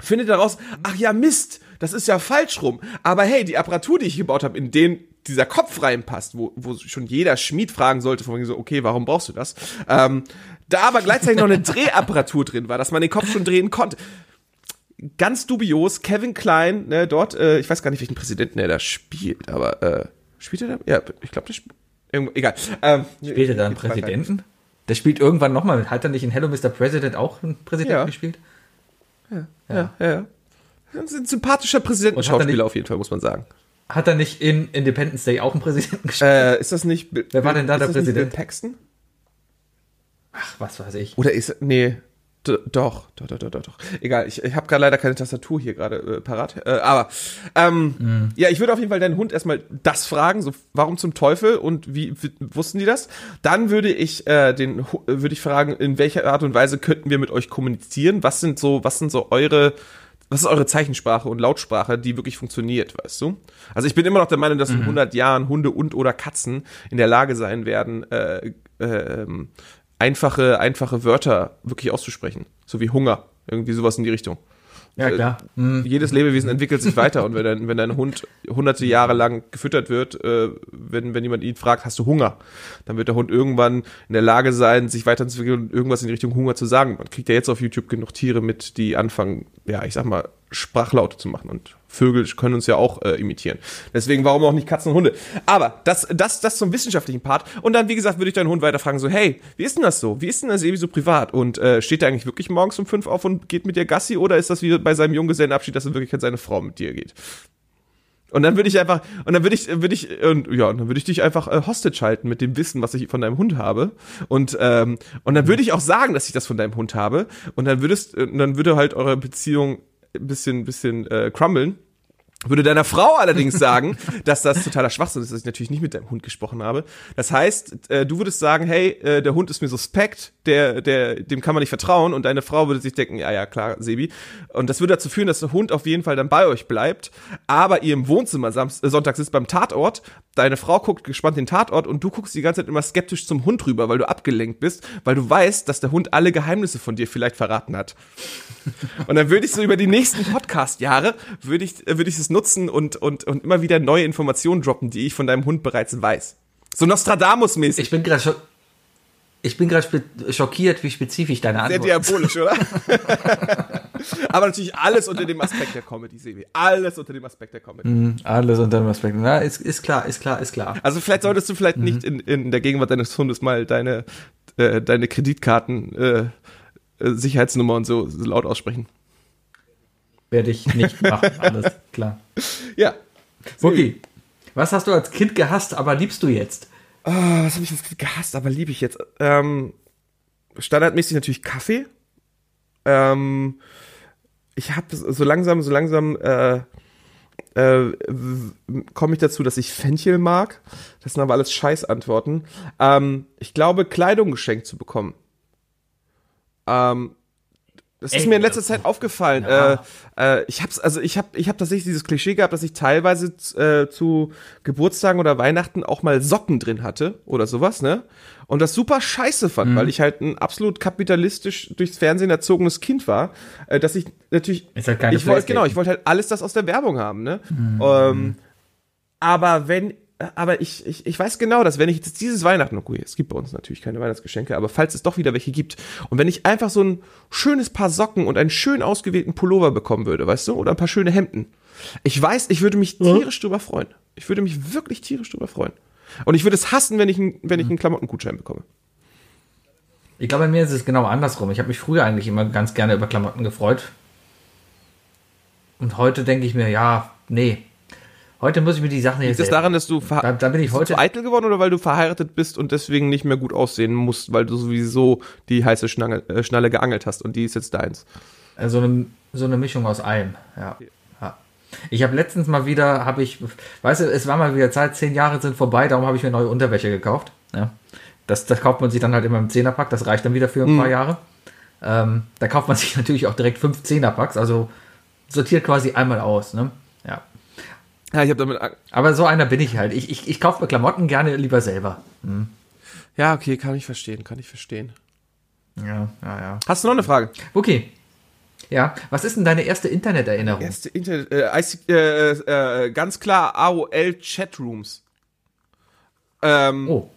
Findet daraus, ach ja, Mist, das ist ja falsch rum. Aber hey, die Apparatur, die ich gebaut habe, in den dieser Kopf reinpasst, wo, wo schon jeder Schmied fragen sollte, von wegen so, okay, warum brauchst du das? Ähm, da aber gleichzeitig noch eine Drehapparatur drin war, dass man den Kopf schon drehen konnte. Ganz dubios, Kevin Klein, ne, dort, äh, ich weiß gar nicht, welchen Präsidenten er da spielt, aber äh, spielt er da? Ja, ich glaube, der spielt. Egal. Ähm, spielt er da einen Präsidenten? Der spielt irgendwann nochmal. Hat er nicht in Hello Mr. President auch einen Präsidenten ja. gespielt? Ja, ja, ja. ja. Ein sympathischer Präsidentenschauspieler auf jeden Fall, muss man sagen. Hat er nicht in Independence Day auch einen Präsidenten gespielt? Äh, ist das nicht. Wer war denn da der Präsident? Bill Paxton? Ach, was weiß ich. Oder ist. Nee. Doch, doch, doch, doch, doch, doch. Egal, ich, ich habe gerade leider keine Tastatur hier gerade äh, parat. Äh, aber ähm, mm. ja, ich würde auf jeden Fall deinen Hund erstmal das fragen, so warum zum Teufel und wie, wussten die das? Dann würde ich äh, den würde ich fragen, in welcher Art und Weise könnten wir mit euch kommunizieren? Was sind so, was sind so eure was ist eure Zeichensprache und Lautsprache, die wirklich funktioniert, weißt du? Also ich bin immer noch der Meinung, dass in 100 mhm. Jahren Hunde und oder Katzen in der Lage sein werden, äh, äh, einfache, einfache Wörter wirklich auszusprechen. So wie Hunger, irgendwie sowas in die Richtung. Ja, äh, klar. Mhm. Jedes Lebewesen entwickelt sich weiter und wenn dein, wenn dein Hund hunderte Jahre lang gefüttert wird, äh, wenn, wenn jemand ihn fragt, hast du Hunger, dann wird der Hund irgendwann in der Lage sein, sich weiterzuentwickeln und irgendwas in Richtung Hunger zu sagen. Man kriegt ja jetzt auf YouTube genug Tiere mit, die anfangen, ja, ich sag mal, Sprachlaute zu machen. Und Vögel können uns ja auch äh, imitieren. Deswegen, warum auch nicht Katzen und Hunde? Aber das, das, das zum wissenschaftlichen Part. Und dann, wie gesagt, würde ich deinen Hund weiter fragen, so, hey, wie ist denn das so? Wie ist denn das irgendwie so privat? Und äh, steht er eigentlich wirklich morgens um fünf auf und geht mit dir Gassi? Oder ist das wie bei seinem Junggesellenabschied, dass in Wirklichkeit seine Frau mit dir geht? Und dann würde ich einfach, und dann würde ich, würde ich, und ja, und dann würde ich dich einfach äh, Hostage halten mit dem Wissen, was ich von deinem Hund habe. Und, ähm, und dann würde ich auch sagen, dass ich das von deinem Hund habe. Und dann würdest, äh, dann würde halt eure Beziehung ein bisschen, bisschen äh, crumblen. Würde deiner Frau allerdings sagen, dass das totaler Schwachsinn ist, dass ich natürlich nicht mit deinem Hund gesprochen habe. Das heißt, äh, du würdest sagen, hey, äh, der Hund ist mir suspekt, der, der, dem kann man nicht vertrauen, und deine Frau würde sich denken, ja, ja, klar, Sebi. Und das würde dazu führen, dass der Hund auf jeden Fall dann bei euch bleibt, aber ihr im Wohnzimmer äh, Sonntag sitzt beim Tatort, deine Frau guckt gespannt den Tatort und du guckst die ganze Zeit immer skeptisch zum Hund rüber, weil du abgelenkt bist, weil du weißt, dass der Hund alle Geheimnisse von dir vielleicht verraten hat. Und dann würde ich so über die nächsten Podcast-Jahre, würde ich, äh, würde ich es nutzen und, und, und immer wieder neue Informationen droppen, die ich von deinem Hund bereits weiß. So Nostradamus-mäßig. Ich bin gerade scho ich bin gerade schockiert, wie spezifisch deine Sehr Antwort diabolisch, oder? Aber natürlich alles unter dem Aspekt der Comedy, Sebi. Alles unter dem Aspekt der Comedy. ist. Alles unter dem Aspekt. Na, ist, ist klar, ist klar, ist klar. Also vielleicht solltest du vielleicht nicht in, in der Gegenwart deines Hundes mal deine, äh, deine Kreditkarten, äh, äh, Sicherheitsnummer und so laut aussprechen. Werde ich nicht machen, alles klar. Ja. Okay. Was hast du als Kind gehasst, aber liebst du jetzt? Ah, was habe ich jetzt gehasst, aber liebe ich jetzt? Ähm, standardmäßig natürlich Kaffee. Ähm, ich habe so langsam, so langsam äh, äh, komme ich dazu, dass ich Fenchel mag. Das sind aber alles Scheißantworten. Ähm, ich glaube, Kleidung geschenkt zu bekommen. Ähm, das ist Ey, mir in letzter Zeit aufgefallen. Ja. Äh, äh, ich hab's, also ich habe, ich habe tatsächlich dieses Klischee gehabt, dass ich teilweise äh, zu Geburtstagen oder Weihnachten auch mal Socken drin hatte oder sowas, ne? Und das super scheiße Mhm. fand, weil ich halt ein absolut kapitalistisch durchs Fernsehen erzogenes Kind war, äh, dass ich natürlich, Ist halt keine ich wollte genau, ich wollte halt alles das aus der Werbung haben, ne? Ähm, aber wenn, aber ich, ich, ich weiß genau, dass wenn ich jetzt dieses Weihnachten, okay, es gibt bei uns natürlich keine Weihnachtsgeschenke, aber falls es doch wieder welche gibt und wenn ich einfach so ein schönes Paar Socken und einen schön ausgewählten Pullover bekommen würde, weißt du, oder ein paar schöne Hemden, ich weiß, ich würde mich tierisch drüber freuen. Ich würde mich wirklich tierisch drüber freuen. Und ich würde es hassen, wenn ich, wenn ich einen Klamottengutschein bekomme. Ich glaube, bei mir ist es genau andersrum. Ich habe mich früher eigentlich immer ganz gerne über Klamotten gefreut. Und heute denke ich mir, ja, nee. Heute muss ich mir die Sachen jetzt. Liegt das daran, dass du, Da- da bin ich heute- eitel geworden oder weil du verheiratet bist und deswegen nicht mehr gut aussehen musst, weil du sowieso die heiße Schnalle, äh, Schnalle geangelt hast und die ist jetzt deins? Äh, so eine, so eine Mischung aus allem. Ja. ja. Ich habe letztens mal wieder, habe ich, weißt du, es war mal wieder Zeit, zehn Jahre sind vorbei, darum habe ich mir neue Unterwäsche gekauft. Ja. Das, das kauft man sich dann halt immer im Zehnerpack, das reicht dann wieder für ein paar Jahre. Ähm, da kauft man sich natürlich auch direkt fünf Zehnerpacks, also sortiert quasi einmal aus. Ne? Ja. Ich habe damit. Aber so einer bin ich halt. Ich, ich, ich kaufe mir Klamotten gerne lieber selber. Ja, okay, kann ich verstehen, kann ich verstehen. Ja, ja, ja. Hast du noch eine Frage? Okay. Ja, was ist denn deine erste Interneterinnerung? Erste Internet, äh, IC, äh, äh, ganz klar AOL Chatrooms. Ähm, Oh,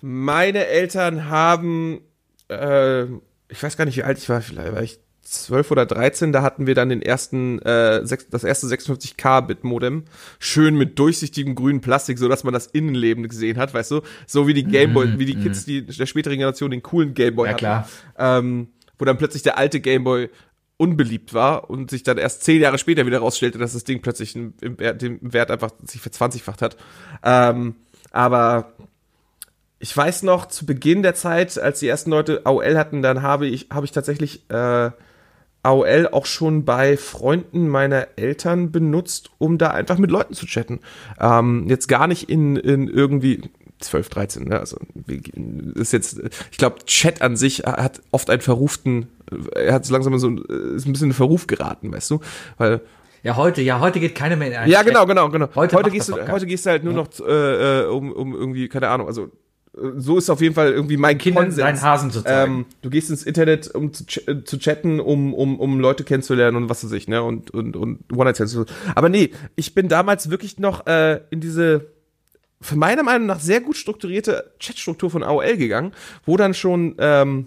Meine Eltern haben, äh, ich weiß gar nicht, wie alt ich war, vielleicht war ich 12 oder 13, da hatten wir dann den ersten, äh, sechs, das erste 56K-Bit-Modem. Schön mit durchsichtigem grünen Plastik, so dass man das Innenleben gesehen hat, weißt du? So wie die Gameboy, wie die Kids die, der späteren Generation den coolen Gameboy Ja, hatten. klar. Ähm, wo dann plötzlich der alte Gameboy unbeliebt war und sich dann erst zehn Jahre später wieder rausstellte, dass das Ding plötzlich im, im, Wert- den Wert einfach sich verzwanzigfacht hat. Ähm, aber ich weiß noch, zu Beginn der Zeit, als die ersten Leute AOL hatten, dann habe ich, habe ich tatsächlich äh, AOL auch schon bei Freunden meiner Eltern benutzt, um da einfach mit Leuten zu chatten. Ähm, jetzt gar nicht in, in irgendwie 12, 13, ne? Also ist jetzt, ich glaube, Chat an sich hat oft einen verruften, er hat so langsam so ist ein bisschen in Verruf geraten, weißt du? Weil Ja, heute, ja, heute geht keiner mehr in einen ja, Chat. genau, genau, genau. Heute Heute, gehst du, heute gehst du halt nur noch äh, äh, um, um irgendwie, keine Ahnung, also äh, so ist auf jeden Fall irgendwie mein Kindern Konsens. seinen Hasen zu zeigen. Ähm, du gehst ins Internet, um zu, ch äh, zu chatten, um, um, um Leute kennenzulernen und was weiß ich, ne? Und, und, und One-Night-Stands. Aber nee, ich bin damals wirklich noch äh, in diese für meiner Meinung nach sehr gut strukturierte Chatstruktur von AOL gegangen, wo dann schon ähm,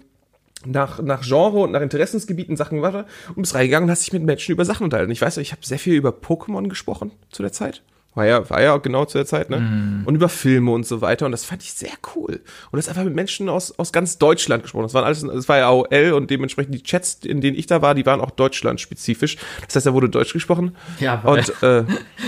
nach, nach Genre und nach Interessensgebieten Sachen weiter und bist reingegangen und hast dich mit Menschen über Sachen unterhalten. Ich weiß, ich habe sehr viel über Pokémon gesprochen zu der Zeit. War ja, war ja genau zu der Zeit, ne? Mhm. Und über Filme und so weiter. Und das fand ich sehr cool. Und das einfach mit Menschen aus, aus ganz Deutschland gesprochen. Das waren alles, das war ja AOL und dementsprechend die Chats, in denen ich da war, die waren auch deutschlandspezifisch. Das heißt, da wurde Deutsch gesprochen. Ja, weil, Und, äh,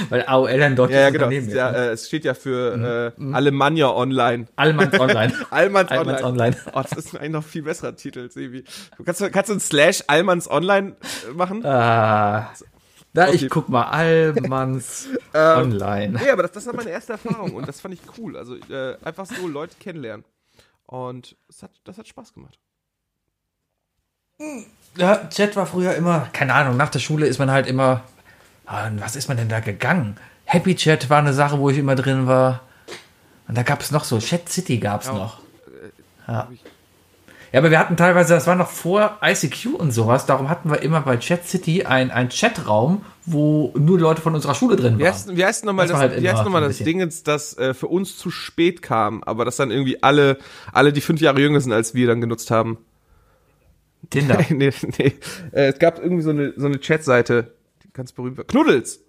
weil AOL ein deutsches ja, ja, genau. Unternehmen ist. Ja, ne? äh, es steht ja für äh, Alemannia Online. Allmanns Online. Allmanns Online. Online. Oh, das ist eigentlich noch viel besserer Titel, Sebi. Du kannst, kannst du einen Slash Allmanns Online äh, machen? Ah, da, Okay. ich guck mal, Allmanns Ähm, Online. Nee, aber das, das war meine erste Erfahrung und das fand ich cool. Also äh, einfach so Leute kennenlernen. Und es hat, das hat Spaß gemacht. Ja, Chat war früher immer, keine Ahnung, nach der Schule ist man halt immer, ah, was ist man denn da gegangen? Happy Chat war eine Sache, wo ich immer drin war. Und da gab es noch so, Chat City gab es Ja. noch. Ja. Ja, aber wir hatten teilweise, das war noch vor ICQ und sowas, darum hatten wir immer bei Chat City ein, ein Chatraum, wo nur Leute von unserer Schule drin Wie waren. heißt, wie heißt nochmal Das das, halt wie heißt noch mal das Ding, das äh, für uns zu spät kam, aber das dann irgendwie alle, alle, die fünf Jahre jünger sind als wir, dann genutzt haben? Tinder. nee, nee. Äh, es gab irgendwie so eine, so eine Chatseite, die ganz berühmt war. Knuddels!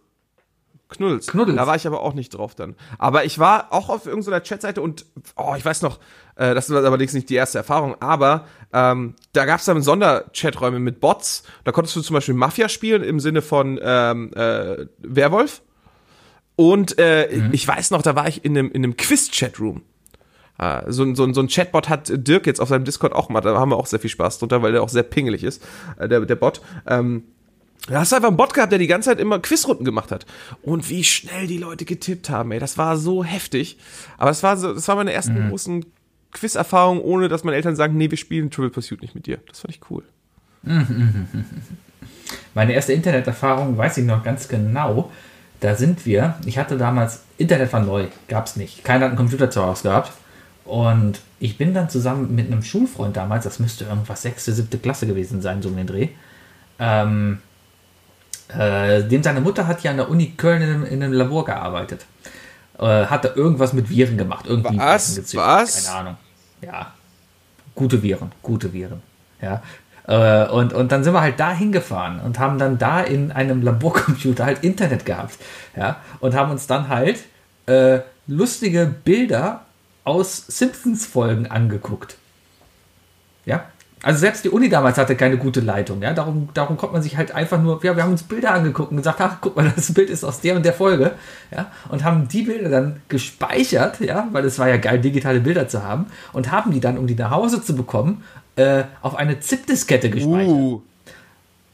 Knuddels. Knuddels. Da war ich aber auch nicht drauf dann. Aber ich war auch auf irgendeiner Chatseite und, oh, ich weiß noch, äh, das war allerdings nicht die erste Erfahrung, aber ähm, da gab es dann Sonderchaträume mit Bots. Da konntest du zum Beispiel Mafia spielen im Sinne von ähm, äh, Werwolf. Und äh, ich weiß noch, da war ich in einem, in einem Quiz-Chatroom. Ah, so, ein- so, so ein Chatbot hat Dirk jetzt auf seinem Discord auch mal, da haben wir auch sehr viel Spaß drunter, weil der auch sehr pingelig ist, äh, der, der Bot. Ähm, da hast du einfach einen Bot gehabt, der die ganze Zeit immer Quizrunden gemacht hat. Und wie schnell die Leute getippt haben, ey, das war so heftig. Aber das war so, das war meine ersten großen Quiz-Erfahrungen, ohne dass meine Eltern sagen, nee, wir spielen Triple Pursuit nicht mit dir. Das fand ich cool. Meine erste Interneterfahrung weiß ich noch ganz genau. Da sind wir, ich hatte damals, Internet war neu, gab es nicht. Keiner hat einen Computer zu Hause gehabt. Und ich bin dann zusammen mit einem Schulfreund damals, das müsste irgendwas sechste, siebte Klasse gewesen sein, so um den Dreh. Ähm, äh, dem seine Mutter hat ja an der Uni Köln in einem, in einem Labor gearbeitet. Äh, hat da irgendwas mit Viren gemacht. Irgendwie Was? Was? Keine Ahnung. Ja. Gute Viren, gute Viren. Ja. Äh, und, und dann sind wir halt da hingefahren und haben dann da in einem Laborcomputer halt Internet gehabt. Ja. Und haben uns dann halt äh, lustige Bilder aus Simpsons-Folgen angeguckt. Ja. Also selbst die Uni damals hatte keine gute Leitung, ja. Darum, darum konnte man sich halt einfach nur, ja, wir haben uns Bilder angeguckt und gesagt, ach, guck mal, das Bild ist aus der und der Folge, ja. Und haben die Bilder dann gespeichert, ja, weil es war ja geil, digitale Bilder zu haben, und haben die dann, um die nach Hause zu bekommen, äh, auf eine ZIP-Diskette gespeichert. Uh.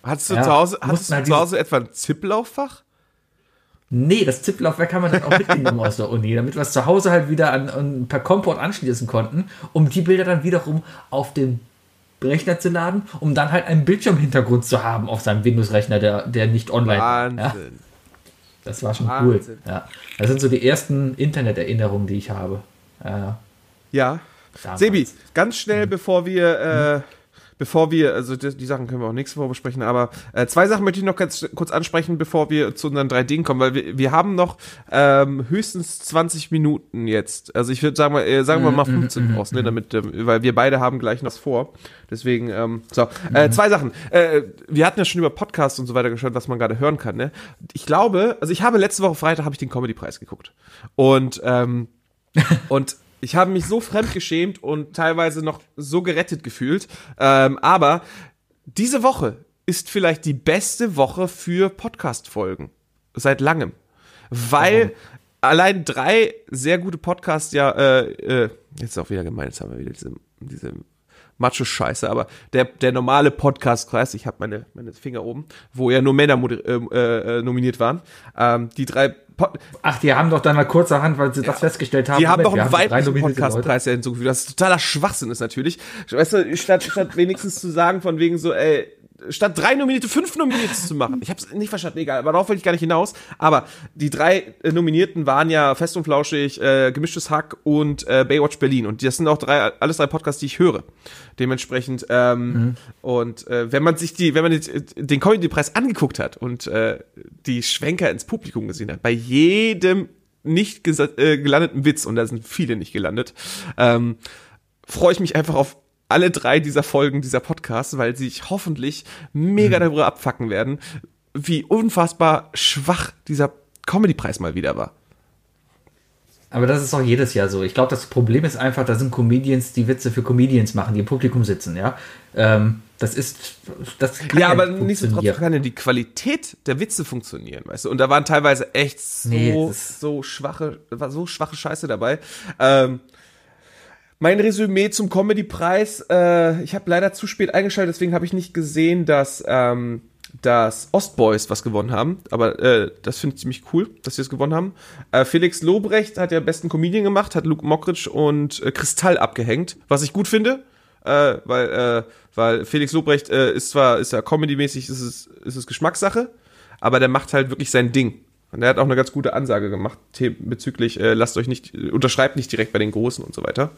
Hattest du Ja, zu Hause, hattest du halt zu Hause etwa ein ZIP-Lauffach? Nee, das ZIP-Laufwerk haben wir dann auch mitgenommen aus der Uni, damit wir es zu Hause halt wieder an, an, per Comport anschließen konnten, um die Bilder dann wiederum auf den Rechner zu laden, um dann halt einen Bildschirmhintergrund zu haben auf seinem Windows-Rechner, der, der nicht online war. Ja, Wahnsinn. das war schon Wahnsinn. cool. Ja, das sind so die ersten Internet-Erinnerungen, die ich habe. Ja, Ja. damals. Sebi, ganz schnell, bevor wir, äh, bevor wir, also die, die Sachen können wir auch nächste Woche besprechen, aber äh, zwei Sachen möchte ich noch ganz kurz ansprechen, bevor wir zu unseren drei Dingen kommen, weil wir, wir haben noch ähm, höchstens 20 Minuten jetzt. Also ich würde sagen, äh, sagen wir mal 15 raus, ne, damit, ähm, weil wir beide haben gleich noch was vor. Deswegen, ähm, so, äh, zwei Sachen. Äh, wir hatten ja schon über Podcasts und so weiter geschaut, was man gerade hören kann. Ne? Ich glaube, also ich habe letzte Woche Freitag habe ich den Comedy-Preis geguckt und ähm, und ich habe mich so fremd geschämt und teilweise noch so gerettet gefühlt. Ähm, aber diese Woche ist vielleicht die beste Woche für Podcast-Folgen. Seit langem. Weil allein drei sehr gute Podcasts ja, äh, äh, jetzt auch wieder gemeint, jetzt haben wir wieder diese, diese Macho-Scheiße, aber der, der normale Podcast-Kreis, ich habe meine, meine Finger oben, wo ja nur Männer moder- äh, äh, nominiert waren, ähm, die drei Pod Ach, die haben doch dann mal kurzerhand, weil sie das festgestellt haben. die haben doch einen weiblichen. Podcastpreis ja hinzugefügt, was totaler Schwachsinn ist natürlich. Weißt du, statt, statt wenigstens zu sagen von wegen so, ey, statt drei Nominierte, fünf Nominierte zu machen. Ich hab's nicht verstanden, egal, aber darauf will ich gar nicht hinaus. Aber die drei äh, Nominierten waren ja Fest und Flauschig, äh, Gemischtes Hack und äh, Baywatch Berlin. Und das sind auch drei, alles drei Podcasts, die ich höre. Dementsprechend, ähm, und äh, wenn man sich die, wenn man den, den Comedy-Preis angeguckt hat und äh, die Schwenker ins Publikum gesehen hat, bei jedem nicht äh, gelandeten Witz, und da sind viele nicht gelandet, ähm, freue ich mich einfach auf alle drei dieser Folgen dieser Podcasts, weil sie sich hoffentlich mega Mhm. darüber abfacken werden, wie unfassbar schwach dieser Comedy-Preis mal wieder war. Aber das ist auch jedes Jahr so. Ich glaube, das Problem ist einfach, da sind Comedians, die Witze für Comedians machen, die im Publikum sitzen, ja. Ähm, das ist, das kann Ja, aber nicht nichtsdestotrotz kann ja die Qualität der Witze funktionieren, weißt du? Und da waren teilweise echt so, Nee, so schwache, war so schwache Scheiße dabei. Ähm, mein Resümee zum Comedy-Preis, äh, ich habe leider zu spät eingeschaltet, deswegen habe ich nicht gesehen, dass, ähm, dass Ostboys was gewonnen haben. Aber äh, das finde ich ziemlich cool, dass sie es gewonnen haben. Äh, Felix Lobrecht hat ja besten Comedian gemacht, hat Luke Mockridge und äh, Kristall abgehängt, was ich gut finde. Äh, weil, äh, weil Felix Lobrecht ist zwar, ist ja comedy-mäßig, ist es, ist es Geschmackssache, aber der macht halt wirklich sein Ding. Und er hat auch eine ganz gute Ansage gemacht bezüglich, äh, lasst euch nicht, äh, unterschreibt nicht direkt bei den Großen und so weiter.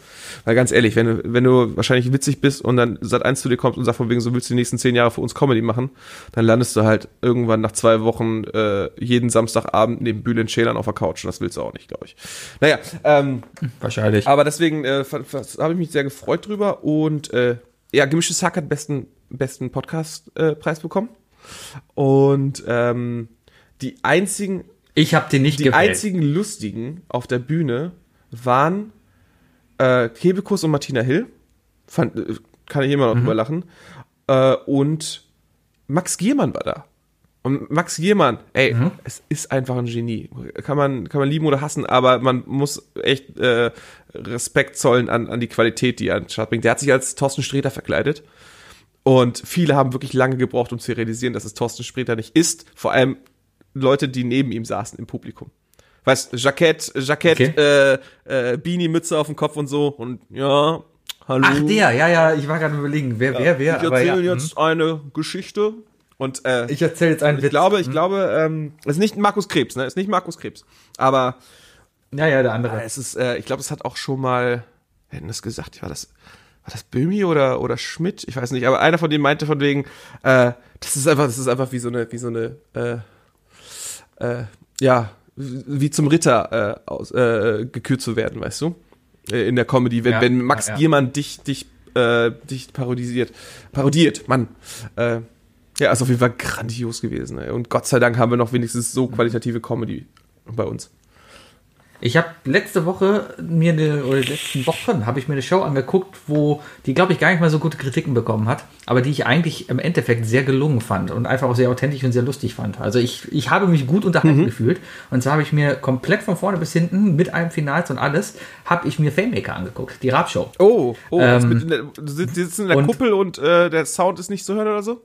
Weil ganz ehrlich, wenn, du- wenn du wahrscheinlich witzig bist und dann seit eins zu dir kommt und sagt von wegen, so willst du die nächsten zehn Jahre für uns Comedy machen, dann landest du halt irgendwann nach zwei Wochen äh, jeden Samstagabend neben Bülent Schälern auf der Couch und das willst du auch nicht, glaube ich. Naja, ähm, Wahrscheinlich. aber deswegen äh, habe ich mich sehr gefreut drüber und äh, ja, Gemischtes Hack hat besten, besten Podcast-Preis bekommen. Und ähm, die einzigen, Ich habe den nicht die gewählt. einzigen lustigen auf der Bühne waren äh, Kebekus und Martina Hill. Fand, äh, kann ich immer noch drüber lachen. Äh, und Max Giermann war da. Und Max Giermann, ey, es ist einfach ein Genie. Kann man, kann man lieben oder hassen, aber man muss echt äh, Respekt zollen an, an die Qualität, die er an den Start bringt. Der hat sich als Thorsten Sträter verkleidet. Und viele haben wirklich lange gebraucht, um zu realisieren, dass es Thorsten Sträter nicht ist. Vor allem Leute, die neben ihm saßen im Publikum. Weißt, Jackett, Jackett, Okay. äh, äh, Beanie, Mütze auf dem Kopf und so. Und ja, hallo. Ach, der, ja, ja, ich war gerade überlegen, wer, wer, wer. Ich aber ja. erzähle jetzt eine Geschichte. Und äh, Ich erzähle jetzt einen ich Witz. glaube, ich glaube, ähm, es ist nicht Markus Krebs, ne? Es ist nicht Markus Krebs. Aber Ja, ja, der andere. es ist, äh, ich glaube, es hat auch schon mal, wer hätten das gesagt? War das, war das Böhmi oder, oder Schmidt? Ich weiß nicht, aber einer von denen meinte von wegen, äh, das ist einfach, das ist einfach wie so eine, wie so eine, äh, äh, ja, wie zum Ritter äh, aus, äh, gekürt zu werden, weißt du? Äh, in der Comedy, wenn, Ja, wenn Max ja. Giermann dich, dich, äh, dich parodisiert, parodiert, Mann. Äh, ja, ist auf jeden Fall grandios gewesen. Ey. Und Gott sei Dank haben wir noch wenigstens so qualitative Comedy bei uns. Ich habe letzte Woche mir eine, oder die letzten Wochen habe ich mir eine Show angeguckt, wo die, glaube ich, gar nicht mal so gute Kritiken bekommen hat, aber die ich eigentlich im Endeffekt sehr gelungen fand und einfach auch sehr authentisch und sehr lustig fand. Also ich, ich habe mich gut unterhalten Mhm. gefühlt und zwar habe ich mir komplett von vorne bis hinten mit einem Finals und alles, habe ich mir Famemaker angeguckt, die Rap-Show. Oh, oh, Ähm, der, sie sitzen in der und- Kuppel und äh, der Sound ist nicht zu hören oder so?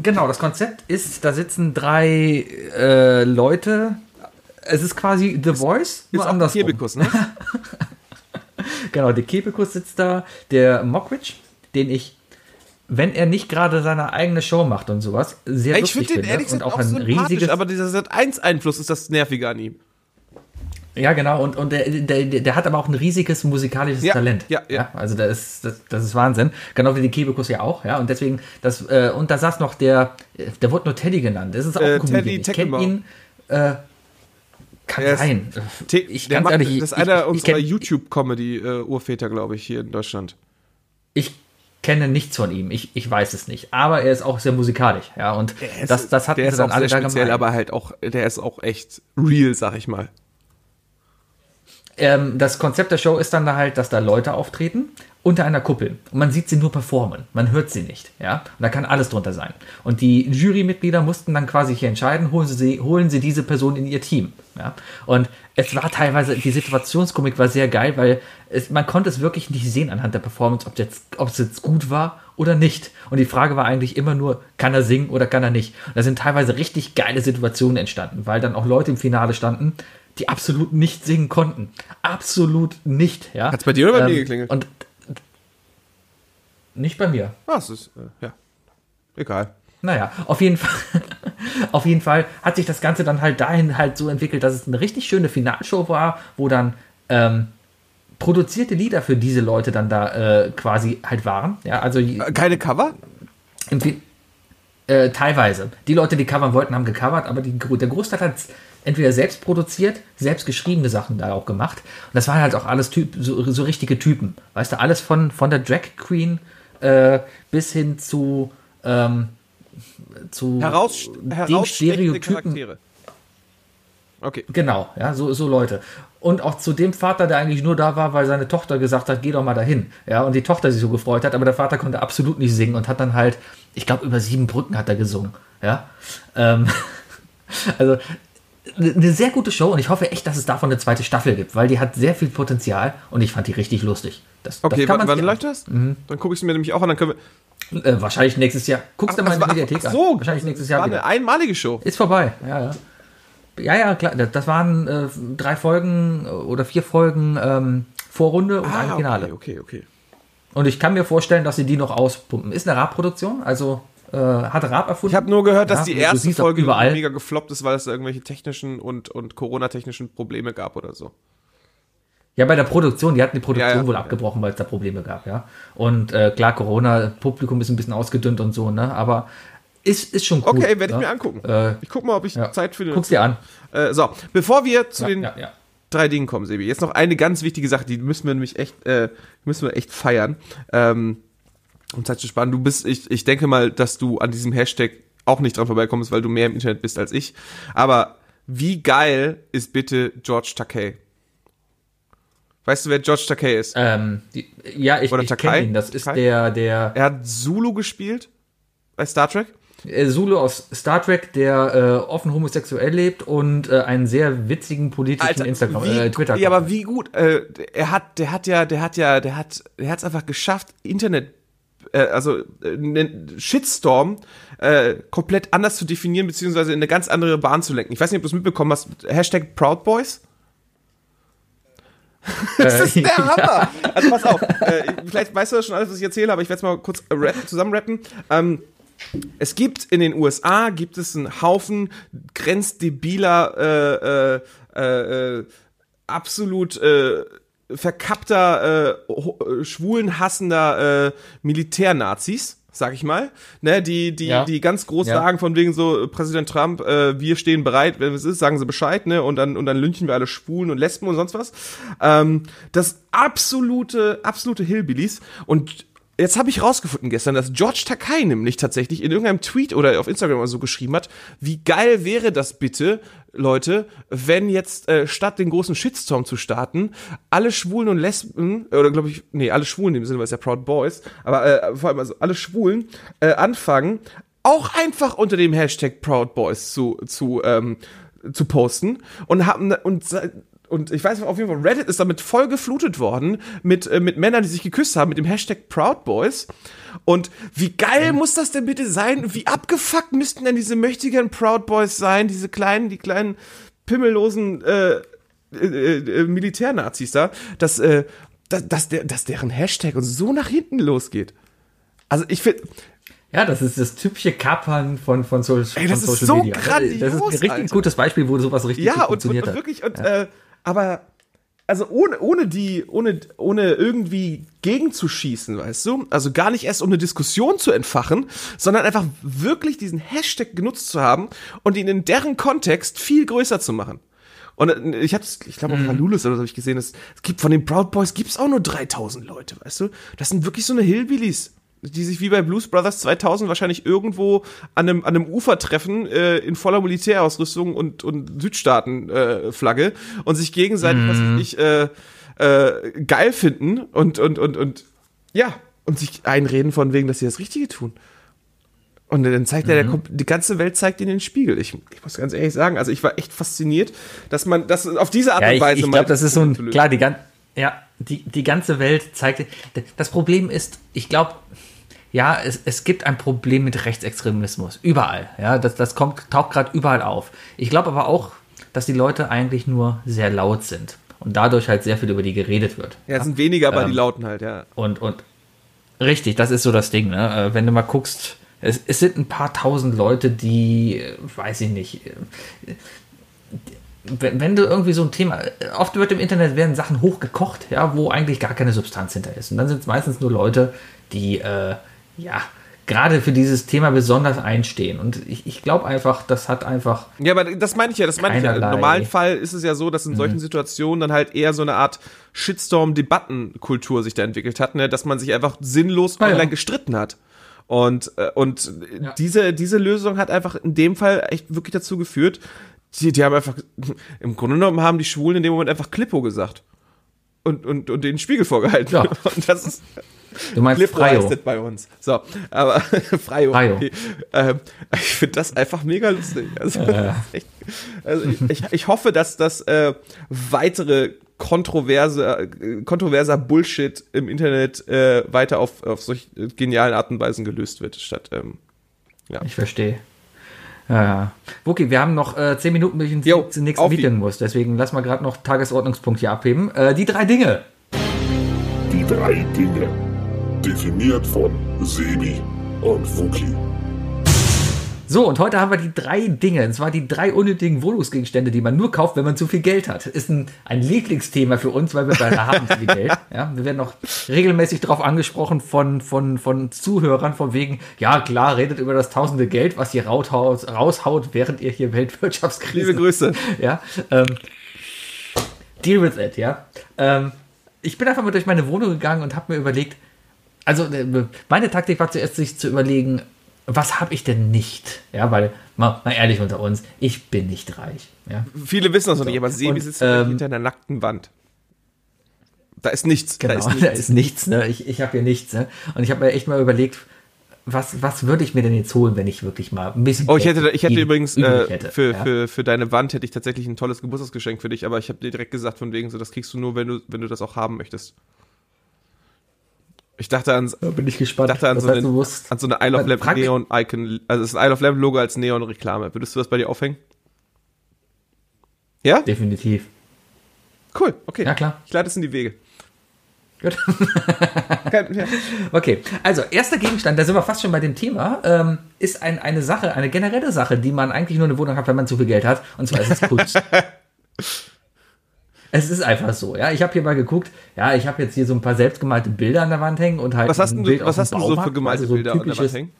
Genau, das Konzept ist, da sitzen drei äh, Leute. Es ist quasi The Voice, nur Ist andersrum. Kebekus, ne? Genau, der Kebekus sitzt da, der Mockridge, den ich, wenn er nicht gerade seine eigene Show macht und sowas, sehr ich lustig finde den ehrlich und auch auch ein riesiges. aber dieser Sat1-Einfluss ist das Nervige an ihm. ja, genau, und, und der, der, der hat aber auch ein riesiges musikalisches Ja, Talent. ja, ja. Also das ist, das, das ist Wahnsinn. Genau wie die Kebekus ja auch, ja. Und deswegen, das, äh, und da saß noch der, der wurde nur Teddy genannt. Das ist auch Äh, ein Comedian. Teddy Ich kenne ihn. Äh, kann Er ist- sein. Ich ganz ehrlich, das ist einer ich- unserer YouTube-Comedy-Urväter, glaube ich, hier in Deutschland. ich kenne nichts von ihm. Ich, ich weiß es nicht. Aber er ist auch sehr musikalisch. Ja, und das, das der sie ist dann auch alle sehr speziell, aber halt auch, der ist auch echt real, sag ich mal. ähm, das Konzept der Show ist dann da halt, dass da Leute auftreten unter einer Kuppel und man sieht sie nur performen, man hört sie nicht, ja, und da kann alles drunter sein. Und die Jurymitglieder mussten dann quasi hier entscheiden, holen sie, holen sie diese Person in ihr Team, ja. Und es war teilweise, die Situationskomik war sehr geil, weil es, man konnte es wirklich nicht sehen anhand der Performance, ob, jetzt, ob es jetzt gut war oder nicht. Und die Frage war eigentlich immer nur, kann er singen oder kann er nicht? Und da sind teilweise richtig geile Situationen entstanden, weil dann auch Leute im Finale standen, die absolut nicht singen konnten. Absolut nicht, ja. Hat's bei dir oder bei Ähm, mir geklingelt? Und nicht bei mir. Ah, es ist, äh, ja. Egal. Naja, auf jeden Fall, auf jeden Fall hat sich das Ganze dann halt dahin halt so entwickelt, dass es eine richtig schöne Finalshow war, wo dann ähm, produzierte Lieder für diese Leute dann da äh, quasi halt waren. Ja, also Äh, Keine Cover? äh, teilweise. Die Leute, die covern wollten, haben gecovert, aber die, der Großteil hat entweder selbst produziert, selbst geschriebene Sachen da auch gemacht. Und das waren halt auch alles typ, so, so richtige Typen. Weißt du, alles von, von der Drag Queen äh, bis hin zu, ähm, zu Heraus, dem Stereotypen. Charaktere. Okay. Genau, ja, so, so Leute. Und auch zu dem Vater, der eigentlich nur da war, weil seine Tochter gesagt hat, geh doch mal dahin. Ja, und die Tochter sich so gefreut hat, aber der Vater konnte absolut nicht singen und hat dann halt, ich glaube, über sieben Brücken hat er gesungen. Ja. Ähm, also eine sehr gute Show und ich hoffe echt, dass es davon eine zweite Staffel gibt, weil die hat sehr viel Potenzial und ich fand die richtig lustig. Das, Okay, das kann wann, läuft das? Dann gucke ich es mir nämlich auch an, dann können wir. Äh, wahrscheinlich nächstes Jahr. Guckst du mal in Ach, der Mediathek ach so, an. Wahrscheinlich nächstes Jahr war wieder. eine einmalige Show. Ist vorbei, ja, ja. Ja, ja, klar. Das waren äh, drei Folgen äh, oder vier Folgen ähm, Vorrunde und ein Finale. Ah, okay, okay, okay. Und ich kann mir vorstellen, dass sie die noch auspumpen. Ist eine Raab-Produktion, also äh, hat Raab erfunden. Ich habe nur gehört, dass Ja, die erste Folge überall. mega gefloppt ist, weil es da irgendwelche technischen und, und Corona-technischen Probleme gab oder so. Ja, bei der Produktion, die hatten die Produktion Ja, ja. wohl abgebrochen, weil es da Probleme gab, ja. Und äh, klar, Corona, Publikum ist ein bisschen ausgedünnt und so, ne? Aber ist, ist schon cool. Okay, werde ich ne? mir angucken. Äh, ich guck mal, ob ich ja. Zeit finde. Guck's dir an. Äh, so, bevor wir zu den drei Dingen kommen, Sebi, jetzt noch eine ganz wichtige Sache, die müssen wir nämlich echt, äh, müssen wir echt feiern. Ähm, um Zeit zu sparen. Du bist, ich, ich denke mal, dass du an diesem Hashtag auch nicht dran vorbeikommst, weil du mehr im Internet bist als ich. Aber wie geil ist bitte George Takei? Weißt du, wer George Takei ist? Ähm, die, ja, ich, Oder ich kenne ihn. Das ist Takai? der, der Er hat Zulu gespielt bei Star Trek. äh, Zulu aus Star Trek, der äh, offen homosexuell lebt und äh, einen sehr witzigen politischen Instagram, wie, äh, Twitter. Ja, aber wie gut. Äh, er hat, der hat ja, der hat ja, der hat, der hat es einfach geschafft, Internet, äh, also äh, einen Shitstorm äh, komplett anders zu definieren beziehungsweise in eine ganz andere Bahn zu lenken. Ich weiß nicht, ob du es mitbekommen hast. Hashtag Proud Boys. Das ist der Hammer. Also pass auf, äh, vielleicht weißt du das schon alles, was ich erzähle, aber ich werde es mal kurz äh, rappen, zusammenrappen. Ähm, es gibt in den USA gibt es einen Haufen grenzdebiler, äh, äh, äh, absolut äh, verkappter, äh, äh, schwulenhassender äh, Militärnazis, sag ich mal, ne, die die Ja. die ganz groß Ja. sagen von wegen so äh, Präsident Trump, äh, wir stehen bereit, wenn es ist, sagen sie Bescheid, ne, und dann und dann lynchen wir alle Schwulen und Lesben und sonst was. Ähm, das absolute absolute Hillbillies und Jetzt habe ich rausgefunden gestern, dass George Takai nämlich tatsächlich in irgendeinem Tweet oder auf Instagram oder so geschrieben hat, wie geil wäre das bitte, Leute, wenn jetzt äh, statt den großen Shitstorm zu starten, alle Schwulen und Lesben, oder glaube ich, nee, alle Schwulen dem Sinne, weil es ja Proud Boys, aber äh, vor allem also alle Schwulen äh, anfangen, auch einfach unter dem Hashtag Proud Boys zu, zu, ähm, zu posten und haben und und ich weiß auf jeden Fall, Reddit ist damit voll geflutet worden mit, äh, mit Männern, die sich geküsst haben, mit dem Hashtag Proud Boys. Und wie geil muss das denn bitte sein? Wie abgefuckt müssten denn diese mächtigen Proud Boys sein? Diese kleinen, die kleinen pimmellosen äh, äh, äh, Militärnazis da, dass, äh, dass, dass, der, dass deren Hashtag uns so nach hinten losgeht. Also ich finde, Ja, das ist das typische Kapern von, von, so, Ey, das von ist Social so Media. grandios, das ist ein richtig Alter. gutes Beispiel, wo sowas richtig ja, und, und, funktioniert und hat. wirklich, und, äh, aber, also ohne, ohne die, ohne, ohne irgendwie gegenzuschießen, weißt du? Also gar nicht erst um eine Diskussion zu entfachen, sondern einfach wirklich diesen Hashtag genutzt zu haben und ihn in deren Kontext viel größer zu machen. Und äh, ich hab's, ich glaube, auf Mhm. Halulus oder so habe ich gesehen, es es gibt von den Proud Boys gibt's auch nur 3000 Leute, weißt du? Das sind wirklich so eine Hillbillies, die sich wie bei Blues Brothers 2000 wahrscheinlich irgendwo an einem, an einem Ufer treffen, äh, in voller Militärausrüstung und, und Südstaaten-Flagge äh, und sich gegenseitig, was weiß ich, äh, äh, geil finden und, und, und, und, ja, und sich einreden von wegen, dass sie das Richtige tun. Und dann zeigt er, der, kommt- die ganze Welt zeigt ihnen den Spiegel. Ich, ich muss ganz ehrlich sagen, also ich war echt fasziniert, dass man das auf diese Art Ja, und ich, Weise ich mal glaube, das ist so ein, klar, die, ja, die, die ganze Welt zeigt, das Problem ist, ich glaube, ja, es, es gibt ein Problem mit Rechtsextremismus, überall, ja, das, das kommt, taucht gerade überall auf. Ich glaube aber auch, dass die Leute eigentlich nur sehr laut sind und dadurch halt sehr viel über die geredet wird. Ja, es sind weniger, aber Ähm, die lauten halt, ja. Und, und richtig, das ist so das Ding, ne? Äh, Wenn du mal guckst, es, es sind ein paar tausend Leute, die, äh, weiß ich nicht, äh, wenn, wenn du irgendwie so ein Thema, oft wird im Internet werden Sachen hochgekocht, ja, wo eigentlich gar keine Substanz hinter ist. Und dann sind es meistens nur Leute, die, äh, ja, gerade für dieses Thema besonders einstehen. Und ich, ich glaube einfach, das hat einfach. Ja, aber das meine ich ja, das meine ich ja. Im normalen Fall ist es ja so, dass in solchen Situationen dann halt eher so eine Art Shitstorm-Debattenkultur sich da entwickelt hat, ne? dass man sich einfach sinnlos Ah, ja. online gestritten hat. Und, äh, und Ja. diese, diese Lösung hat einfach in dem Fall echt wirklich dazu geführt, die, die haben einfach, im Grunde genommen haben die Schwulen in dem Moment einfach Klippo gesagt. Und, und, und den Spiegel vorgehalten. Ja. Und das ist, Du meinst Freio. bei uns. So, aber Freio. Freio. Ähm, ich finde das einfach mega lustig. Also, ist echt, also ich, ich, ich hoffe, dass das äh, weitere kontroverse, äh, kontroverser Bullshit im Internet äh, weiter auf, auf solch genialen Arten und Weisen gelöst wird, statt ähm, Ich verstehe. Ja, ja. Okay, wir haben noch äh, zehn Minuten, bis ich Jo, ins nächste Meeting muss. Deswegen lass mal gerade noch Tagesordnungspunkt hier abheben. Äh, die drei Dinge. Die drei Dinge. Definiert von Sebi und Wookie. So, und heute haben wir die drei Dinge. Und zwar die drei unnötigen Wohnungsgegenstände, die man nur kauft, wenn man zu viel Geld hat. Ist ein, ein Lieblingsthema für uns, weil wir beide haben zu viel Geld. Ja, wir werden auch regelmäßig darauf angesprochen von, von, von Zuhörern, von wegen, ja klar, redet über das tausende Geld, was ihr rauthaut, raushaut, während ihr hier Weltwirtschaftskrise. Liebe Grüße. Ja, ähm, deal with it, ja. Ähm, ich bin einfach mal durch meine Wohnung gegangen und habe mir überlegt, also äh, meine Taktik war zuerst, sich zu überlegen, was habe ich denn nicht? Ja, weil, mal, mal ehrlich unter uns, ich bin nicht reich. Ja, Viele wissen das noch nicht, aber Sebi sitzt ähm, hinter einer nackten Wand. Da ist nichts. genau, Da ist nichts. da ist nichts, ne? Ich, ich habe hier nichts, ne? Und ich habe mir echt mal überlegt, was, was würde ich mir denn jetzt holen, wenn ich wirklich mal ein bisschen. Oh, ich hätte, ich hätte übrig übrigens äh, hätte, für, ja? für, für deine Wand hätte ich tatsächlich ein tolles Geburtstagsgeschenk für dich, aber ich habe dir direkt gesagt, von wegen so, das kriegst du nur, wenn du, wenn du das auch haben möchtest. Ich dachte an, Da bin ich gespannt. dachte an, Das so, heißt, eine, an so eine Isle of Lamp Neon Icon, also es ist ein Isle of Lamp Logo als Neon Reklame. Würdest du das bei dir aufhängen? Ja? Definitiv. Cool, okay. Ja, klar. Ich leite es in die Wege. Gut. Kein, ja. Okay, also erster Gegenstand, da sind wir fast schon bei dem Thema, ähm, ist ein, eine Sache, eine generelle Sache, die man eigentlich nur in der Wohnung hat, wenn man zu viel Geld hat. Und zwar ist es Kunst. es ist einfach so, ja. Ich habe hier mal geguckt, ja, ich habe jetzt hier so ein paar selbstgemalte Bilder an der Wand hängen und halt Was hast ein Bild du, was hast du so für gemalte also so Bilder an der Wand hängen?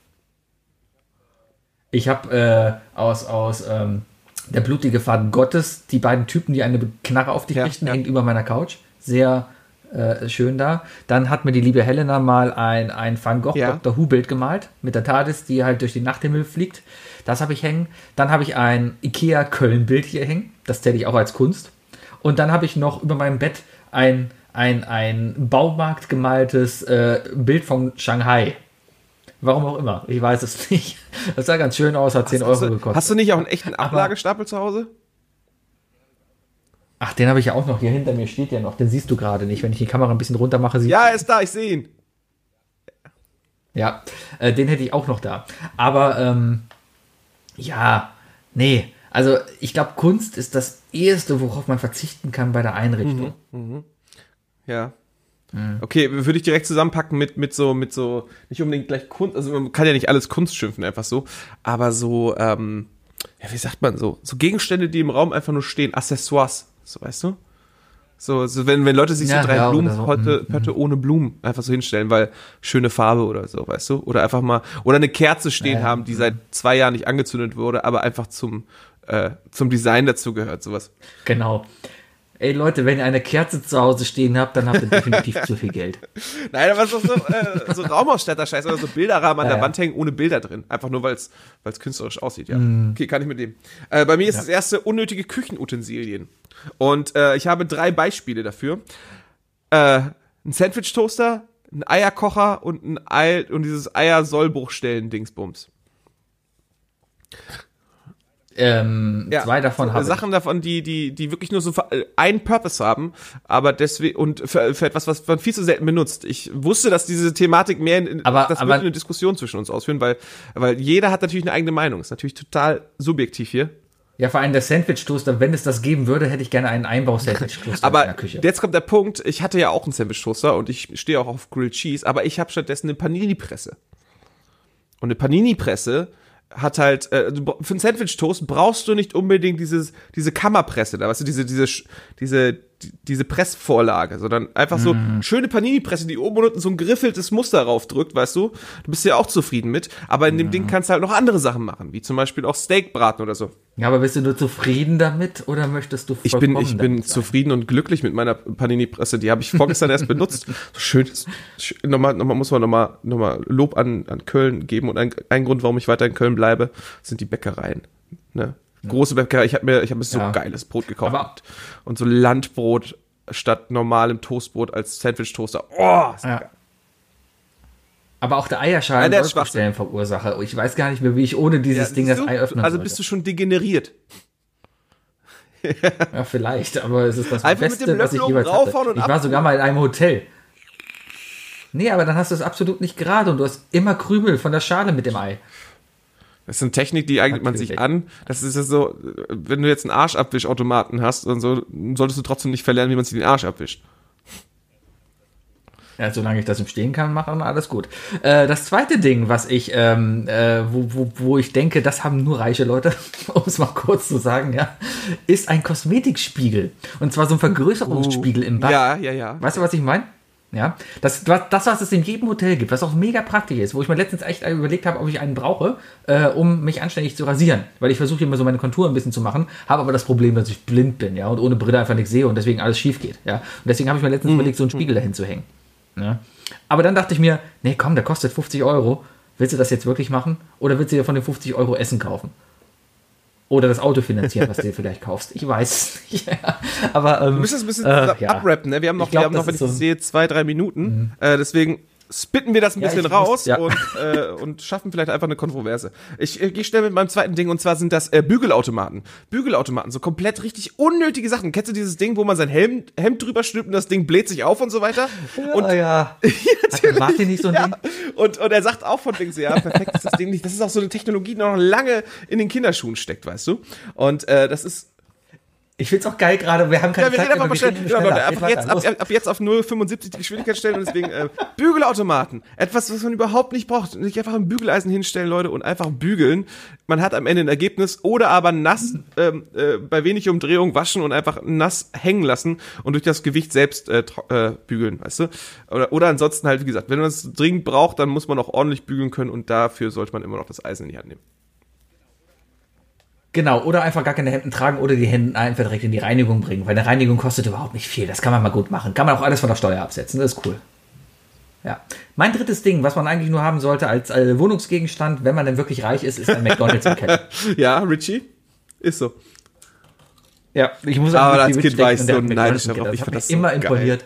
Ich habe äh, aus, aus ähm, Der blutige Faden Gottes, die beiden Typen, die eine Knarre auf dich Ja, richten, ja. hängt über meiner Couch. Sehr äh, schön da. Dann hat mir die liebe Helena mal ein, ein Van Gogh Ja. Dr. Who-Bild gemalt mit der TARDIS, die halt durch den Nachthimmel fliegt. Das habe ich hängen. Dann habe ich ein Ikea Köln-Bild hier hängen. Das zähle ich auch als Kunst. Und dann habe ich noch über meinem Bett ein, ein, ein Baumarkt gemaltes äh, Bild von Shanghai. Warum auch immer. Ich weiß es nicht. Das sah ganz schön aus, hat 10 Hast Euro du, gekostet. hast du nicht auch einen echten Aber- Ablagestapel zu Hause? Ach, den habe ich ja auch noch. Hier hinter mir steht ja noch. Den siehst du gerade nicht. Wenn ich die Kamera ein bisschen runter mache, siehst Ja, er ist da, ich sehe ihn. Ja, äh, den hätte ich auch noch da. Aber ähm, ja, nee. Also ich glaube, Kunst ist das Erste, worauf man verzichten kann bei der Einrichtung. Ja. Mhm. Okay, würde ich direkt zusammenpacken mit, mit so, mit so, nicht unbedingt gleich Kunst, also man kann ja nicht alles Kunst schimpfen, einfach so, aber so, ähm, ja, wie sagt man so, so Gegenstände, die im Raum einfach nur stehen, Accessoires, so weißt du? So, so wenn, wenn Leute sich Ja, so drei ja, Blumen, so. Pötte, Pötte ohne Blumen einfach so hinstellen, weil schöne Farbe oder so, weißt du? Oder einfach mal, oder eine Kerze stehen Ja, haben, die seit zwei Jahren nicht angezündet wurde, aber einfach zum, äh, zum Design dazu gehört, sowas. Genau. Ey Leute, wenn ihr eine Kerze zu Hause stehen habt, dann habt ihr definitiv zu viel Geld. Nein, aber so, so, äh, so Raumausstatter-Scheiß oder so Bilderrahmen an Ja, der ja. Wand hängen ohne Bilder drin. Einfach nur, weil es künstlerisch aussieht, ja. Mhm. Okay, kann ich mit dem. Äh, bei mir ist das erste unnötige Küchenutensilien. Und äh, ich habe drei Beispiele dafür. Äh, ein Sandwich-Toaster, ein Eierkocher und ein Ei und dieses Eier-Sollbruchstellen-Dingsbums. Ähm, Ja, zwei davon habe ich. Sachen davon, die, die, die wirklich nur so einen Purpose haben, aber deswegen und für, für etwas, was man viel zu selten benutzt. Ich wusste, dass diese Thematik mehr in, Aber- das aber- wird eine Diskussion zwischen uns ausführen, weil, weil jeder hat natürlich eine eigene Meinung. Ist natürlich total subjektiv hier. Ja, vor allem der Sandwich-Toaster, wenn es das geben würde, hätte ich gerne einen Einbau-Sandwich-Toaster in der Küche. jetzt kommt der Punkt, ich hatte ja auch einen Sandwich-Toaster und ich stehe auch auf Grilled Cheese, aber ich habe stattdessen eine Panini-Presse. Und eine Panini-Presse hat halt, äh, für einen Sandwich-Toast brauchst du nicht unbedingt dieses, diese Kammerpresse da, weißt du, diese, diese, diese, die, diese Pressvorlage, sondern einfach so Mhm. schöne Panini-Presse, die oben und unten so ein griffeltes Muster raufdrückt, weißt du? Du bist ja auch zufrieden mit, aber in dem Ding kannst du halt noch andere Sachen machen, wie zum Beispiel auch Steak braten oder so. Ja, aber bist du nur zufrieden damit oder möchtest du Ich bin, ich bin damit sein? zufrieden und glücklich mit meiner Panini-Presse. Die habe ich vorgestern erst benutzt. So schön. sch- Nochmal, nochmal muss man nochmal, nochmal Lob an, an Köln geben. Und ein, ein Grund, warum ich weiter in Köln bleibe, sind die Bäckereien. Ne? Große Bäckerei. Ich habe mir, ich habe mir so Ja. geiles Brot gekauft. Aber- und, so Landbrot statt normalem Toastbrot als Sandwich-Toaster. Oh, ist Ja. Aber auch der Eierschalen Ja, der Stellen Ich weiß gar nicht mehr, wie ich ohne dieses Ja, Ding das du? Ei öffnen Also sollte. bist du schon degeneriert. Ja, vielleicht, aber es ist das Einfach Beste, was ich raufhauen hatte. Ich war sogar mal in einem Hotel. Nee, aber dann hast du es absolut nicht gerade und du hast immer Krümel von der Schale mit dem Ei. Das ist eine Technik, die eignet man sich an. Das ist ja so, wenn du jetzt einen Arschabwischautomaten hast und so, solltest du trotzdem nicht verlernen, wie man sich den Arsch abwischt. Ja, solange ich das im Stehen kann, machen alles gut. Äh, das zweite Ding, was ich, ähm, äh, wo, wo, wo ich denke, das haben nur reiche Leute, um es mal kurz zu sagen, ja, ist ein Kosmetikspiegel. Und zwar so ein Vergrößerungsspiegel im Bad. Ja, ja, ja. Weißt du, was ich meine? Ja, das, das, was es in jedem Hotel gibt, was auch mega praktisch ist, wo ich mir letztens echt überlegt habe, ob ich einen brauche, äh, um mich anständig zu rasieren. Weil ich versuche immer so meine Kontur ein bisschen zu machen, habe aber das Problem, dass ich blind bin, ja, und ohne Brille einfach nichts sehe und deswegen alles schief geht, ja. Und deswegen habe ich mir letztens überlegt, so einen Spiegel dahin zu hängen. Ja. Aber dann dachte ich mir, nee, komm, der kostet 50 Euro. Willst du das jetzt wirklich machen? Oder willst du dir von den 50 Euro Essen kaufen? Oder das Auto finanzieren, was du dir vielleicht kaufst? Ich weiß nicht. Ja. Aber ähm, Du müsst das ein bisschen äh, ja. abrappen, ne? Wir haben noch, glaub, wir haben noch wenn ich so- Mhm. sehe, zwei, drei Minuten. Äh, deswegen spitten wir das ein Ja, bisschen raus muss- ja. und, äh, und schaffen vielleicht einfach eine Kontroverse. Ich äh, gehe schnell mit meinem zweiten Ding und zwar sind das äh, Bügelautomaten. Bügelautomaten, so komplett richtig unnötige Sachen. Kennst du dieses Ding, wo man sein Hemd, Hemd drüber stülpt und das Ding bläht sich auf und so weiter? Und oh, ja. Hat der Martin nicht so ein ja. Ding? Und, und er sagt auch von Dings, ja, perfekt ist das Ding nicht. Das ist auch so eine Technologie, die noch lange in den Kinderschuhen steckt, weißt du? Und äh, das ist Ich find's auch geil gerade. Wir haben keine ja, wir Zeit reden einfach mal schnell. schneller. einfach jetzt, ab, ab jetzt auf 0,75 die Geschwindigkeit stellen und deswegen äh, Bügelautomaten. Etwas, was man überhaupt nicht braucht. Nicht einfach ein Bügeleisen hinstellen, Leute, und einfach bügeln. Man hat am Ende ein Ergebnis oder aber nass, ähm, äh, bei wenig Umdrehung waschen und einfach nass hängen lassen und durch das Gewicht selbst äh, äh, bügeln, weißt du? Oder, oder ansonsten halt, wie gesagt, wenn man es dringend braucht, dann muss man auch ordentlich bügeln können und dafür sollte man immer noch das Eisen in die Hand nehmen. Genau, oder einfach gar keine Hemden tragen oder die Hemden einfach direkt in die Reinigung bringen, weil eine Reinigung kostet überhaupt nicht viel. Das kann man mal gut machen. Kann man auch alles von der Steuer absetzen, das ist cool. Ja. Mein drittes Ding, was man eigentlich nur haben sollte als äh, Wohnungsgegenstand, wenn man denn wirklich reich ist, ist ein McDonalds im Keller. Ja, Richie? Ist so. Ja, ich muss Aber sagen, als Kind war ich so neidisch darauf. Ich Das mich das so immer geil. imponiert.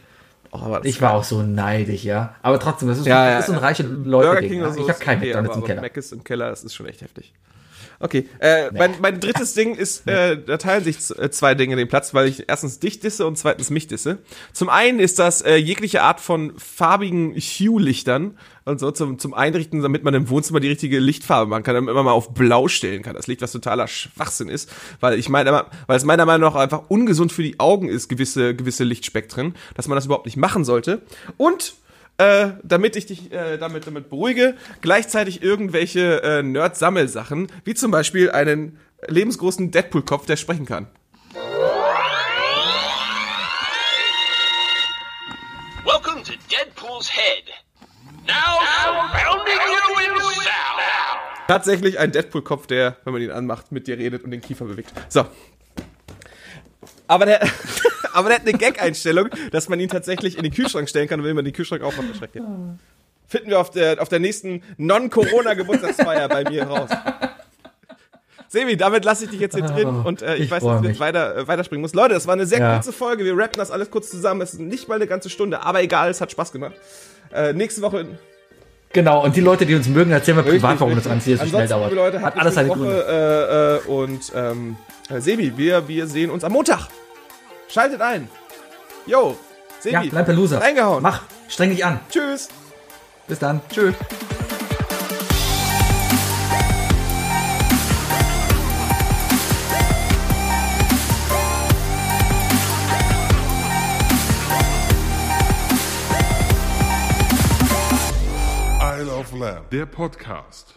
Oh, Ich war auch so neidisch, ja. Aber trotzdem, das ist, Ja, ja, das ist so ein ja. reiche Leute. Ding, ja. so. Ich habe keinen okay, McDonalds aber, im Keller. Mac ist im Keller, das ist schon echt heftig. Okay, äh, mein, mein drittes Ding ist, äh, da teilen sich äh, zwei Dinge den Platz, weil ich erstens dich disse und zweitens mich disse. Zum einen ist das äh, jegliche Art von farbigen Hue-Lichtern und so zum, zum Einrichten, damit man im Wohnzimmer die richtige Lichtfarbe machen kann, damit man mal auf blau stellen kann. Das Licht, was totaler Schwachsinn ist, weil ich meine, weil es meiner Meinung nach einfach ungesund für die Augen ist, gewisse, gewisse Lichtspektren, dass man das überhaupt nicht machen sollte. Und äh, damit ich dich äh, damit, damit beruhige, gleichzeitig irgendwelche äh, Nerd-Sammelsachen, wie zum Beispiel einen lebensgroßen Deadpool-Kopf, der sprechen kann. Welcome to Deadpool's Head. Now, pounding you in sound. Tatsächlich ein Deadpool-Kopf, der, wenn man ihn anmacht, mit dir redet und den Kiefer bewegt. So. Aber der, aber der hat eine Gag-Einstellung, dass man ihn tatsächlich in den Kühlschrank stellen kann und wenn man den Kühlschrank aufmacht, erschreckt er. Finden wir auf der, auf der nächsten Non-Corona-Geburtstagsfeier bei mir raus. Sebi, damit lasse ich dich jetzt hier drin und äh, ich, ich weiß, dass wir mich. weiter, äh, weiterspringen muss. Leute, das war eine sehr Ja. kurze Folge. Wir rappen das alles kurz zusammen. Es ist nicht mal eine ganze Stunde, aber egal, es hat Spaß gemacht. Äh, nächste Woche Genau, und die Leute, die uns mögen, erzählen wir privat, warum das Ganze hier so schnell dauert. Leute, Hat habt alles eine seine Gründe. Woche, äh, äh, und ähm, äh, Sebi, wir, wir sehen uns am Montag. Schaltet ein. Yo, Sebi, Ja, Lampelusa. reingehauen. Mach, streng dich an. Tschüss. Bis dann. Tschüss. Isle of Lamb, der Podcast.